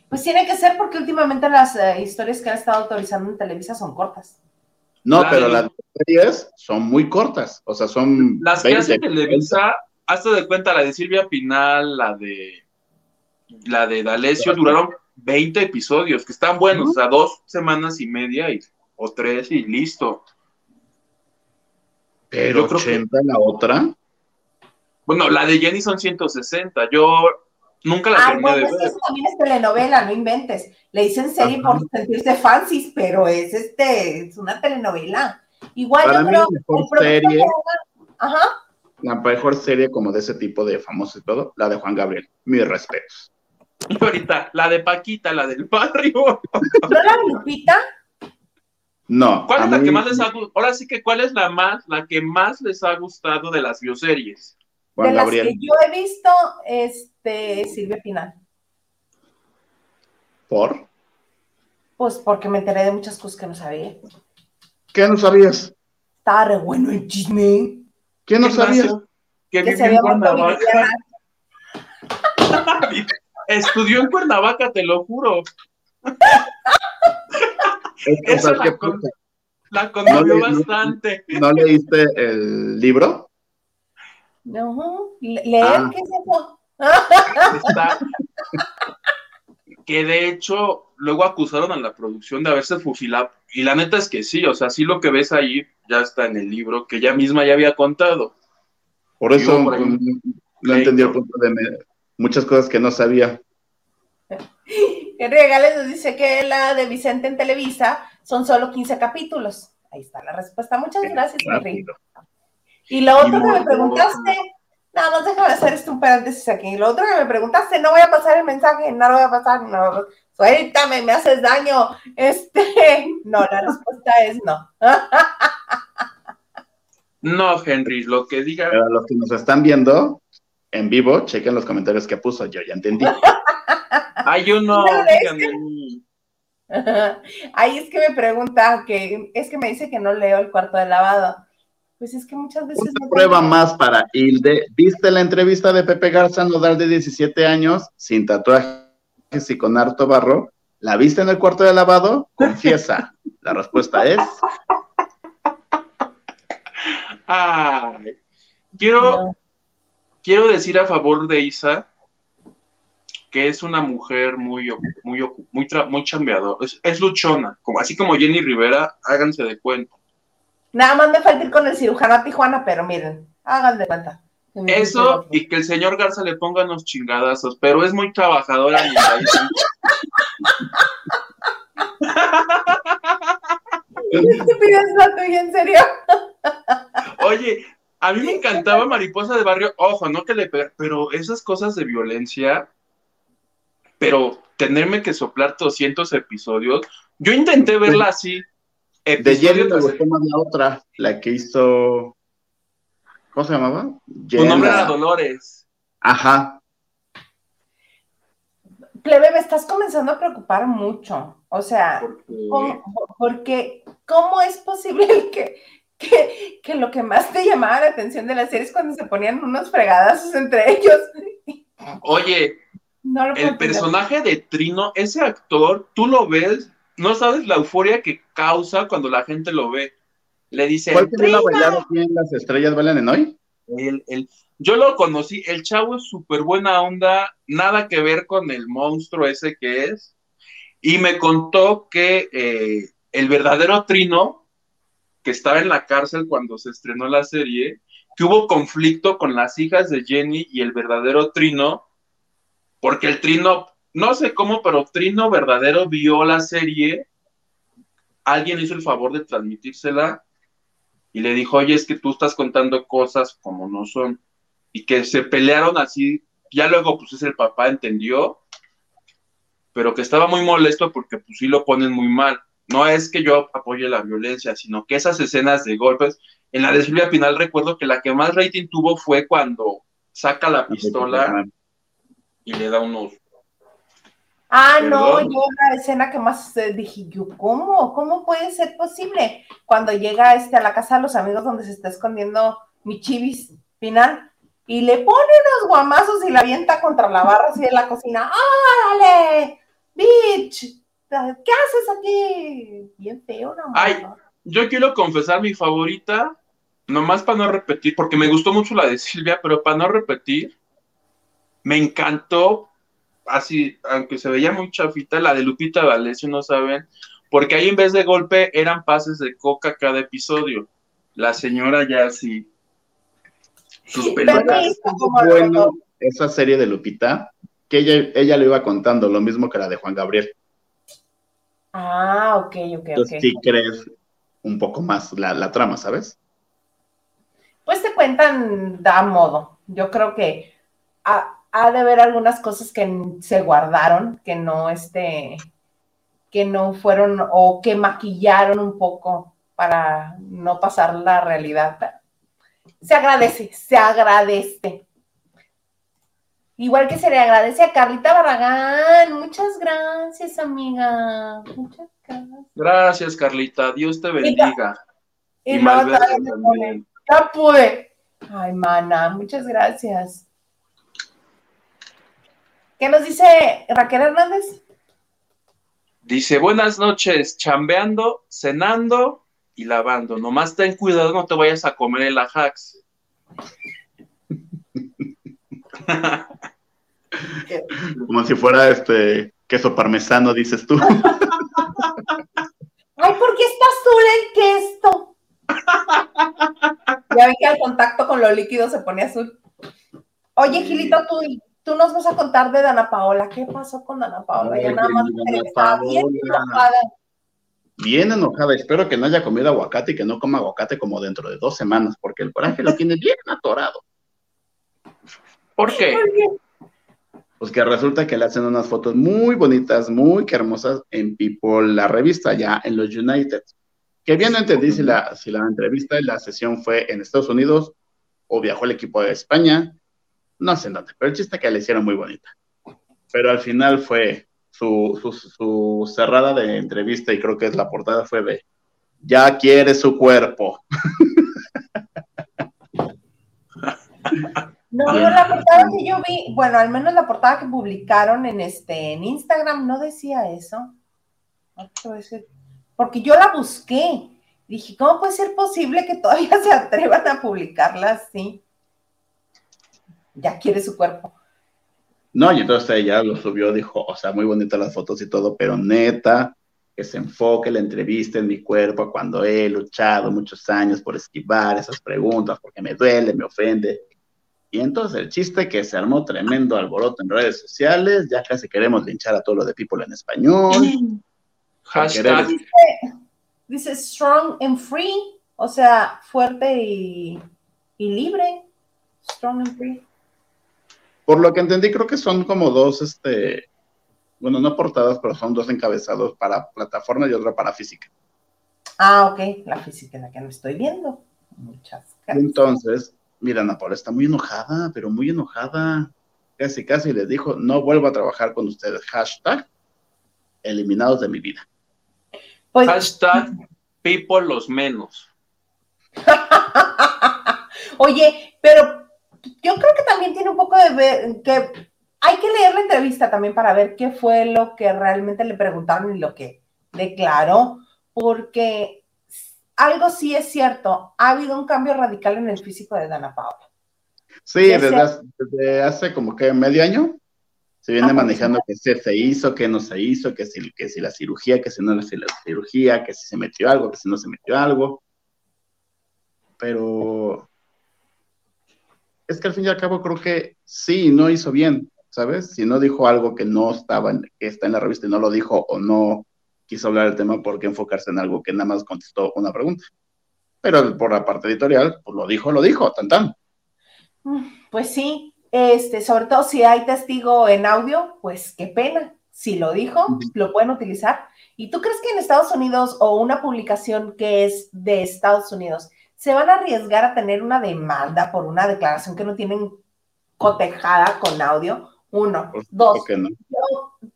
Pues tiene que ser porque últimamente las eh, historias que han estado autorizando en Televisa son cortas. No, pero las series son muy cortas, o sea, son... Las que hace Televisa, hazte de cuenta, la de Silvia Pinal, la de... La de D'Alessio, duraron 20 episodios, que están buenos, o sea, dos semanas y media y, o tres y listo. Pero 80 la otra. Bueno, la de Jenny son 160. Yo Nunca la ah, terminé de ver. Eso también es telenovela, no inventes. Le dicen serie por sentirse fancies, pero es este, es una telenovela. Igual Para yo creo la mejor serie, Ajá. La mejor serie como de ese tipo de famosos y todo, la de Juan Gabriel. Mis respetos. *laughs* Y ahorita, la de Paquita, la del barrio. *laughs* ¿No la Lupita? No. ¿Cuál es la que más les ha gustado? Ahora sí que, ¿cuál es la más, la que más les ha gustado de las bioseries? De las que yo he visto, este, Silvia Pinal. ¿Por? Pues porque me enteré de muchas cosas que no sabía. ¿Qué no sabías? Estaba re bueno el chisme. ¿Qué no sabías? Que, que Cuernavaca. *laughs* Estudió en Cuernavaca, te lo juro. *laughs* Eso la, la conmovió bastante. ¿No leíste el libro? No, leer, ah. ¿qué es eso? que de hecho luego acusaron a la producción de haberse fusilado. Y la neta es que sí, o sea, sí lo que ves ahí ya está en el libro que ella misma ya había contado. Por eso no entendí el punto de muchas cosas que no sabía. Henry Gales nos dice que la de Vicente en Televisa son solo 15 capítulos. Ahí está la respuesta. Muchas gracias, Henry. Y lo otro que me preguntaste, nada más déjame hacer esto un paréntesis aquí. Lo otro que me preguntaste, no voy a pasar el mensaje, no lo voy a pasar, no. Suéltame, me haces daño. Este, *laughs* no, la respuesta es no. *laughs* No, Henry, lo que diga. Pero los que nos están viendo en vivo, chequen los comentarios que puso, yo ya entendí. Hay uno. Ahí es que me pregunta, que es que me dice que no leo el cuarto de lavado. Pues es que muchas veces. Una prueba más para Hilde. ¿Viste la entrevista de Pepe Garza Nodal de 17 años, sin tatuajes y con harto barro? ¿La viste en el cuarto de lavado? Confiesa. *laughs* la respuesta es. quiero, quiero decir a favor de Isa que es una mujer muy, muy, muy, muy chambeadora, es, es, luchona, como, así como Jenny Rivera, háganse de cuenta. Nada más me falta ir con el cirujano a Tijuana, pero miren, hagan de cuenta. Eso y que el señor Garza le ponga unos chingadazos, pero es muy trabajadora y *laughs* ¿Qué en serio? Oye, a mí me encantaba Mariposa de Barrio, ojo, no que le pero esas cosas de violencia, pero tenerme que soplar 200 episodios, yo intenté verla así, de Jenny me gustó más la otra, la que hizo. ¿Cómo se llamaba? Tu nombre era Dolores. Ajá. Plebe, me estás comenzando a preocupar mucho. O sea, porque ¿cómo es posible *laughs* que, que, lo que más te llamaba la atención de la serie es cuando se ponían unos fregadazos entre ellos? Oye, el personaje de Trino, ese actor, tú lo ves, no sabes la euforia que causa cuando la gente lo ve. Le dice. ¿Cuál aquí en las estrellas bailan en hoy? El, el, yo lo conocí, el chavo es súper buena onda, nada que ver con el monstruo ese que es, y me contó que eh, el verdadero Trino, que estaba en la cárcel cuando se estrenó la serie, que hubo conflicto con las hijas de Jenny y el verdadero Trino, porque el Trino, no sé cómo, pero Trino verdadero vio la serie, alguien hizo el favor de transmitírsela y le dijo, oye, es que tú estás contando cosas como no son y que se pelearon así, ya luego pues es el papá entendió, pero que estaba muy molesto porque pues sí lo ponen muy mal. No es que yo apoye la violencia, sino que esas escenas de golpes, en la de Silvia Pinal recuerdo que la que más rating tuvo fue cuando saca la pistola y le da unos... Ah, no, yo la escena que más eh, dije yo, ¿cómo? ¿Cómo puede ser posible? Cuando llega este a la casa de los amigos donde se está escondiendo mi chivis final, y le pone unos guamazos y la avienta contra la barra así de la cocina. ¡Árale! ¡Bitch! ¿Qué haces aquí? Bien feo, no Ay, yo quiero confesar mi favorita, nomás para no repetir, porque me gustó mucho la de Silvia, pero para no repetir, me encantó, así, aunque se veía muy chafita, la de Lupita D'Alessio, no saben, porque ahí en vez de golpe eran pases de coca cada episodio. La señora ya así sus pelucas. Bueno, esa serie de Lupita, que ella, ella le iba contando lo mismo que la de Juan Gabriel. Ah, ok, ok, Entonces, sí crees un poco más la, trama, ¿sabes? Pues te cuentan da modo. Yo creo que ha, ha, de haber algunas cosas que se guardaron, que no este, que no fueron o que maquillaron un poco para no pasar la realidad se agradece, se agradece. Igual que se le agradece a Carlita Barragán. Muchas gracias, amiga. Muchas gracias. Gracias, Carlita. Dios te bendiga. Y, y Ya pude. Ay, mana, muchas gracias. ¿Qué nos dice Raquel Hernández? Dice, buenas noches, chambeando, cenando y lavando. Nomás ten cuidado, no te vayas a comer el ajax. Como si fuera este queso parmesano, dices tú. *laughs* Ay, ¿por qué está azul el queso? Ya ven que al contacto con lo líquido se pone azul. Oye, Gilito, tú, tú nos vas a contar de Dana Paola. ¿Qué pasó con Dana Paola? ya nada más está bien enojada bien enojada. Espero que no haya comido aguacate y que no coma aguacate como dentro de dos semanas, porque el coraje lo tiene bien atorado. ¿Por qué? Pues que resulta que le hacen unas fotos muy bonitas, muy hermosas en People, la revista, ya en los United. Que bien no entendí si la, si la entrevista y la sesión fue en Estados Unidos o viajó el equipo de España, no sé en dónde, pero el chiste es que le hicieron muy bonita. Pero al final fue su, cerrada de entrevista, y creo que es la portada, fue de ya quiere su cuerpo. No, la portada que yo vi, bueno, al menos la portada que publicaron en este en Instagram no decía eso. Porque yo la busqué. Dije, ¿cómo puede ser posible que todavía *laughs* se atrevan a publicarla así? Ya quiere su cuerpo. No, y entonces ella lo subió, dijo, o sea, muy bonitas las fotos y todo, pero neta, que se enfoque la entrevista en mi cuerpo cuando he luchado muchos años por esquivar esas preguntas, porque me duele, me ofende. Y entonces el chiste que se armó tremendo alboroto en redes sociales, ya casi queremos linchar a todo lo de People en español. *laughs* Hashtag. Dice, strong and free, o sea, fuerte y, y libre. Strong and free. Por lo que entendí, creo que son como dos, este, bueno, no portadas, pero son dos encabezados para plataforma y otra para física. Ah, ok, la física en la que no estoy viendo. Muchas gracias. Entonces, mira, Ana Paula está muy enojada, pero muy enojada. casi casi les dijo, no vuelvo a trabajar con ustedes. Hashtag, eliminados de mi vida. Pues, Hashtag, people los menos. *laughs* Oye, pero yo creo que también tiene un poco de ver, que hay que leer la entrevista también para ver qué fue lo que realmente le preguntaron y lo que declaró, porque algo sí es cierto, ha habido un cambio radical en el físico de Dana Paola. Sí, desde hace, como que medio año se viene ah, pues, manejando que se, hizo, que no se hizo, que si, que si la cirugía, que si no la cirugía, que si se metió algo, que si no se metió algo. Pero es que al fin y al cabo creo que sí, no hizo bien, ¿sabes? Si no dijo algo que no estaba, en, que está en la revista y no lo dijo o no quiso hablar del tema, ¿por qué enfocarse en algo que nada más contestó una pregunta? Pero por la parte editorial, pues lo dijo, lo dijo, tan tan. Pues sí, este, sobre todo si hay testigo en audio, pues qué pena. Si lo dijo, lo pueden utilizar. ¿Y tú crees que en Estados Unidos o una publicación que es de Estados Unidos se van a arriesgar a tener una demanda por una declaración que no tienen cotejada con audio? Uno. Dos.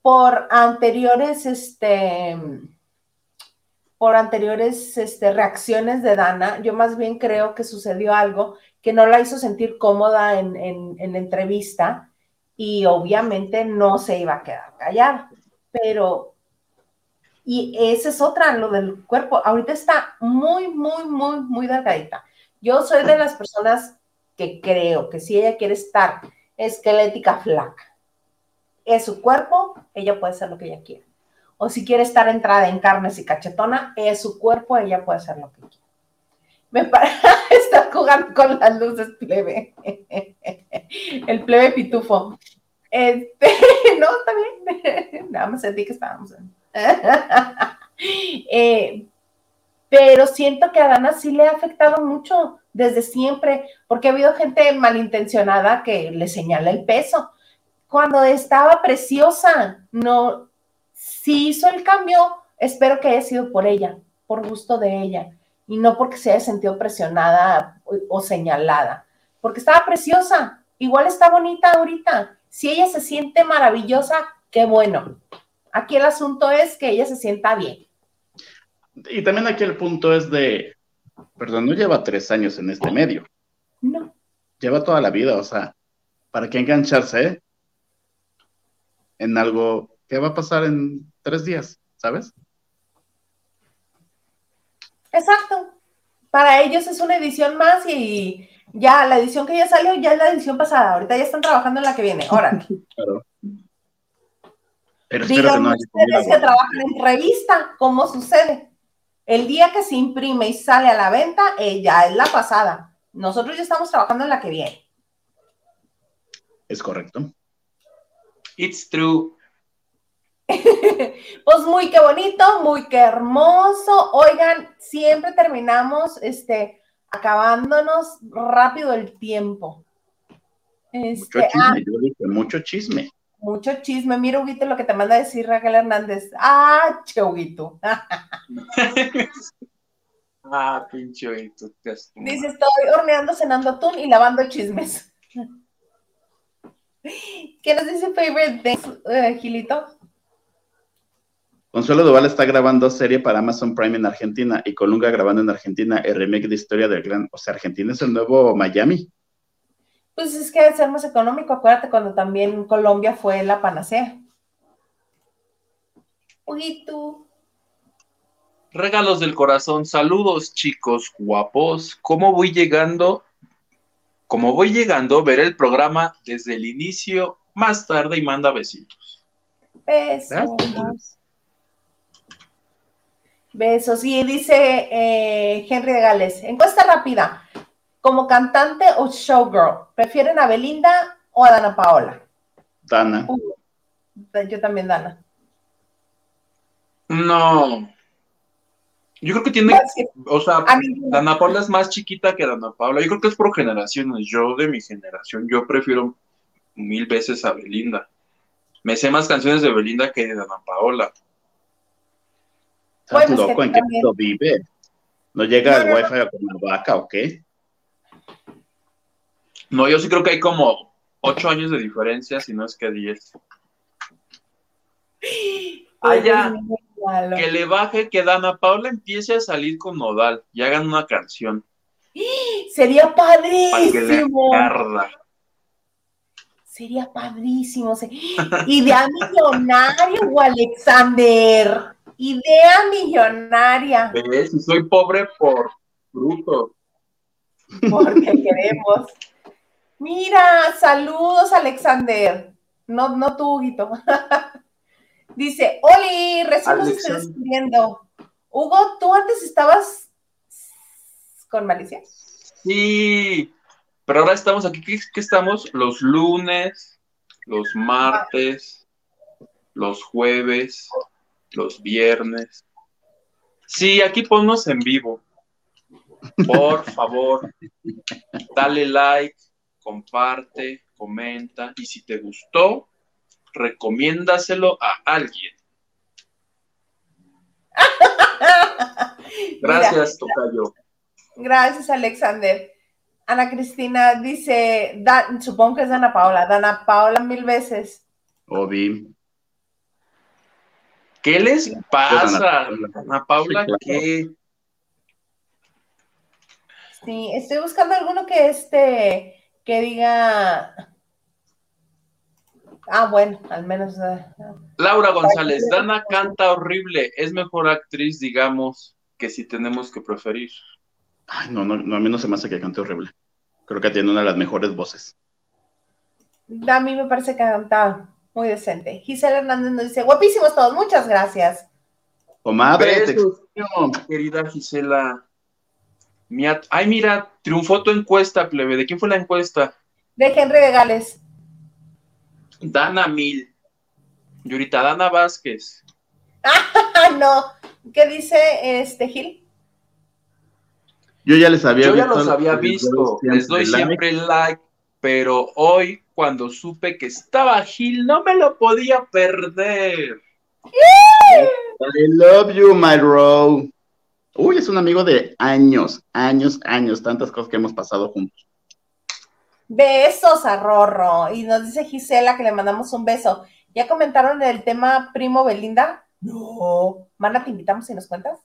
por anteriores, este, por anteriores este, reacciones de Dana, yo más bien creo que sucedió algo que no la hizo sentir cómoda en, en, la entrevista y obviamente no se iba a quedar callada. Pero, y esa es otra, lo del cuerpo. Ahorita está muy, muy, muy, muy delgadita. Yo soy de las personas que creo que si ella quiere estar esquelética flaca, es su cuerpo, ella puede hacer lo que ella quiera. O si quiere estar entrada en carnes y cachetona, es su cuerpo, ella puede hacer lo que quiera. Me parece, *laughs* está jugando con las luces plebe. *laughs* El plebe pitufo. Este, *laughs* no, está bien. Nada más que estábamos. Eh, pero siento que a Dana sí le ha afectado mucho desde siempre, porque ha habido gente malintencionada que le señala el peso. Cuando estaba preciosa, no, si hizo el cambio, espero que haya sido por ella, por gusto de ella y no porque se haya sentido presionada o, señalada, porque estaba preciosa, igual está bonita ahorita. Si ella se siente maravillosa, qué bueno. Aquí el asunto es que ella se sienta bien. Y también aquí el punto es de, perdón, no lleva tres años en este medio. No. Lleva toda la vida, o sea, ¿para qué engancharse en algo que va a pasar en tres días, ¿sabes? Exacto. Para ellos es una edición más y ya la edición que ya salió ya es la edición pasada. Ahorita ya están trabajando en la que viene. Órale. *laughs* Claro. Pero espero que no ustedes que trabajan en revista, ¿cómo sucede? El día que se imprime y sale a la venta, eh, ya es la pasada. Nosotros ya estamos trabajando en la que viene. Es correcto. It's true. *laughs* pues muy que bonito, muy que hermoso. Oigan, siempre terminamos este, acabándonos rápido el tiempo. mucho este, chisme, ah, yo dije, mucho chisme. Mucho chisme. Mira, Huguito, lo que te manda a decir Raquel Hernández. Ah, che, *laughs* ah, pinche Huguito. Dice, estoy horneando, cenando atún y lavando chismes. *laughs* ¿Qué nos dice favorite de uh, Gilito? Consuelo Duval está grabando serie para Amazon Prime en Argentina y Colunga grabando en Argentina el remake de Historia del Gran. O sea, Argentina es el nuevo Miami. Pues es que ser más económico. Acuérdate cuando también Colombia fue la panacea. tú. Regalos del corazón. Saludos, chicos guapos. ¿Cómo voy llegando? Como voy llegando, ver el programa desde el inicio, más tarde y manda besitos. Besos. Besos. Y dice eh, Henry de Gales, encuesta rápida, como cantante o showgirl, ¿prefieren a Belinda o a Dana Paola? Dana. yo también Dana. No. Yo creo que tiene, o sea, Dana Paola es más chiquita que Dana Paola. Yo creo que es por generaciones. Yo de mi generación, yo prefiero mil veces a Belinda. Me sé más canciones de Belinda que de Dana Paola. ¿Estás loco? ¿En qué mundo vive? ¿No llega el wifi a comer vaca o qué? No, yo sí creo que hay como ocho años de diferencia, si no es que diez. Allá, que le baje, que Dana Paula empiece a salir con Nodal y hagan una canción. *gasps* Sería padrísimo. Sería *gasps* padrísimo. Idea millonaria, Alexander. Idea millonaria. Si soy pobre por fruto. Porque queremos. Mira, saludos, Alexander. No, no tú, Huguito. *laughs* Dice, Oli, recién nos estoy descubriendo. Hugo, ¿tú antes estabas con Malicia? Sí, pero ahora estamos aquí, ¿qué, estamos? Los lunes, los martes, los jueves, los viernes. Sí, aquí ponnos en vivo. Por favor, dale like, comparte, comenta y si te gustó, recomiéndaselo a alguien. *laughs* Gracias, Tocayo. Gracias, Alexander. Ana Cristina dice, supongo que es Dana Paola, Dana Paola mil veces. Obi. ¿Qué les pasa, Ana Paula? ¿Qué? Sí, estoy buscando alguno que este, que diga. Ah, bueno, al menos. Eh, Laura González, Dana canta horrible, es mejor actriz, digamos, que si tenemos que preferir. Ay, no, no, a mí no se me hace que cante horrible. Creo que tiene una de las mejores voces. A mí me parece que canta muy decente. Gisela Hernández nos dice, guapísimos todos, muchas gracias. Comadre, te querida Gisela. Ay, mira, triunfó tu encuesta, plebe. ¿De quién fue la encuesta? De Henry de Gales. Dana Mil. Y ahorita Dana Vázquez. Ah, *laughs* no. ¿Qué dice este Gil? Yo ya les había Yo ya los había visto. Les doy siempre like, pero hoy, cuando supe que estaba Gil, no me lo podía perder. I love you, my bro. Uy, es un amigo de años, años, años, tantas cosas que hemos pasado juntos. Besos a Rorro. Y nos dice Gisela que le mandamos un beso. ¿Ya comentaron el tema primo Belinda? No. Mana, te invitamos y nos cuentas.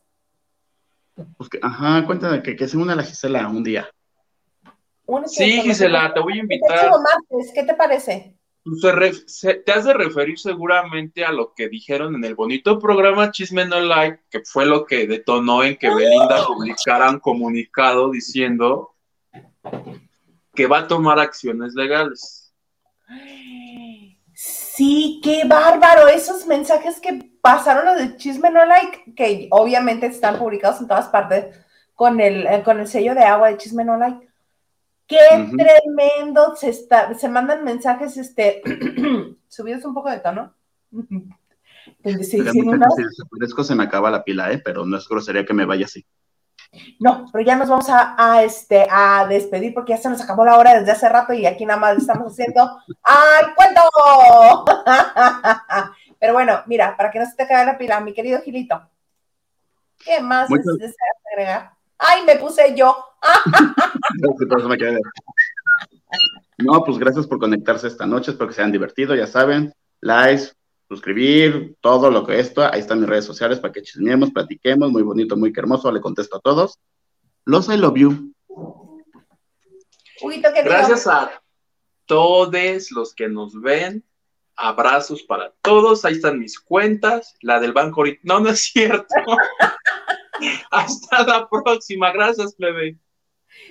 Pues ajá, cuéntame que, que se una la Gisela un día. sí, Gisela, te voy a invitar. ¿Qué te parece? Pues te has de referir seguramente a lo que dijeron en el bonito programa Chisme No Like, que fue lo que detonó en que Belinda publicara un comunicado diciendo que va a tomar acciones legales. Sí, qué bárbaro. Esos mensajes que pasaron los de Chisme No Like, que obviamente están publicados en todas partes con el, con el sello de agua de Chisme No Like Qué tremendo se está, se mandan mensajes, este, *clears throat* subidos un poco de tono. *laughs* Sí, se me acaba la pila, ¿eh? pero no es grosería que me vaya así. No, pero ya nos vamos a, este, a despedir porque ya se nos acabó la hora desde hace rato y aquí nada más estamos haciendo *laughs* ¡Ay, cuento! *laughs* pero bueno, mira, para que no se te caiga la pila, mi querido Gilito, ¿qué más deseas agregar? ¡Ay, me puse yo! No, pues gracias por conectarse esta noche, espero que se hayan divertido, ya saben, likes, suscribir, todo lo que esto, ahí están mis redes sociales para que chismeemos, platiquemos, muy bonito, muy hermoso, le contesto a todos. Los I love you. gracias a todos los que nos ven, abrazos para todos, ahí están mis cuentas, la del banco, no, no es cierto. *laughs* *laughs* Hasta la próxima. Gracias, plebe.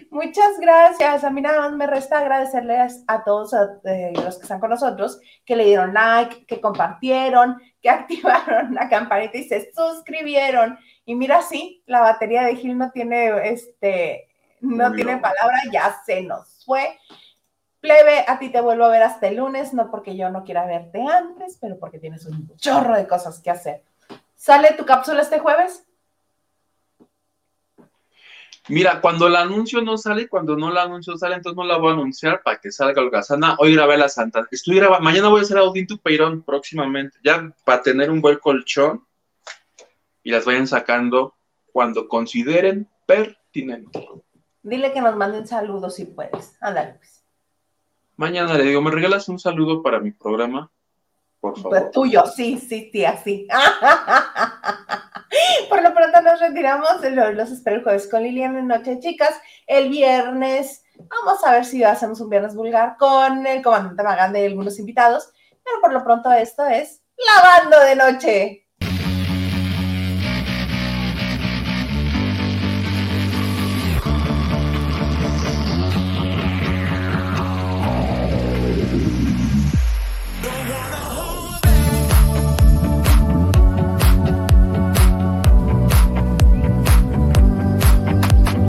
Muchas gracias. A mí nada más me resta agradecerles a todos eh, los que están con nosotros, que le dieron like, que compartieron, que *laughs* activaron la campanita y se suscribieron. Y mira, sí, la batería de Gil no tiene, este, no tiene palabra, ya se nos fue. Plebe, a ti te vuelvo a ver hasta el lunes, no porque yo no quiera verte antes, pero porque tienes un chorro de cosas que hacer. ¿Sale tu cápsula este jueves? Mira, cuando el anuncio no sale, cuando no el anuncio sale, entonces no la voy a anunciar para que salga holgazana. Hoy grabé la Santa. Estoy grabando, mañana voy a hacer Audinto Peirón próximamente, ya para tener un buen colchón y las vayan sacando cuando consideren pertinente. Dile que nos manden saludos si puedes. Ándale, pues. Mañana le digo, ¿me regalas un saludo para mi programa? Por favor. Pues tuyo, sí, sí, sí, así. *laughs* *laughs* Por lo pronto nos retiramos. Los, espero el jueves con Liliana en Noche Chicas. El viernes, vamos a ver si hacemos un viernes vulgar con el comandante Magán de algunos invitados. Pero por lo pronto esto es Lavando de Noche.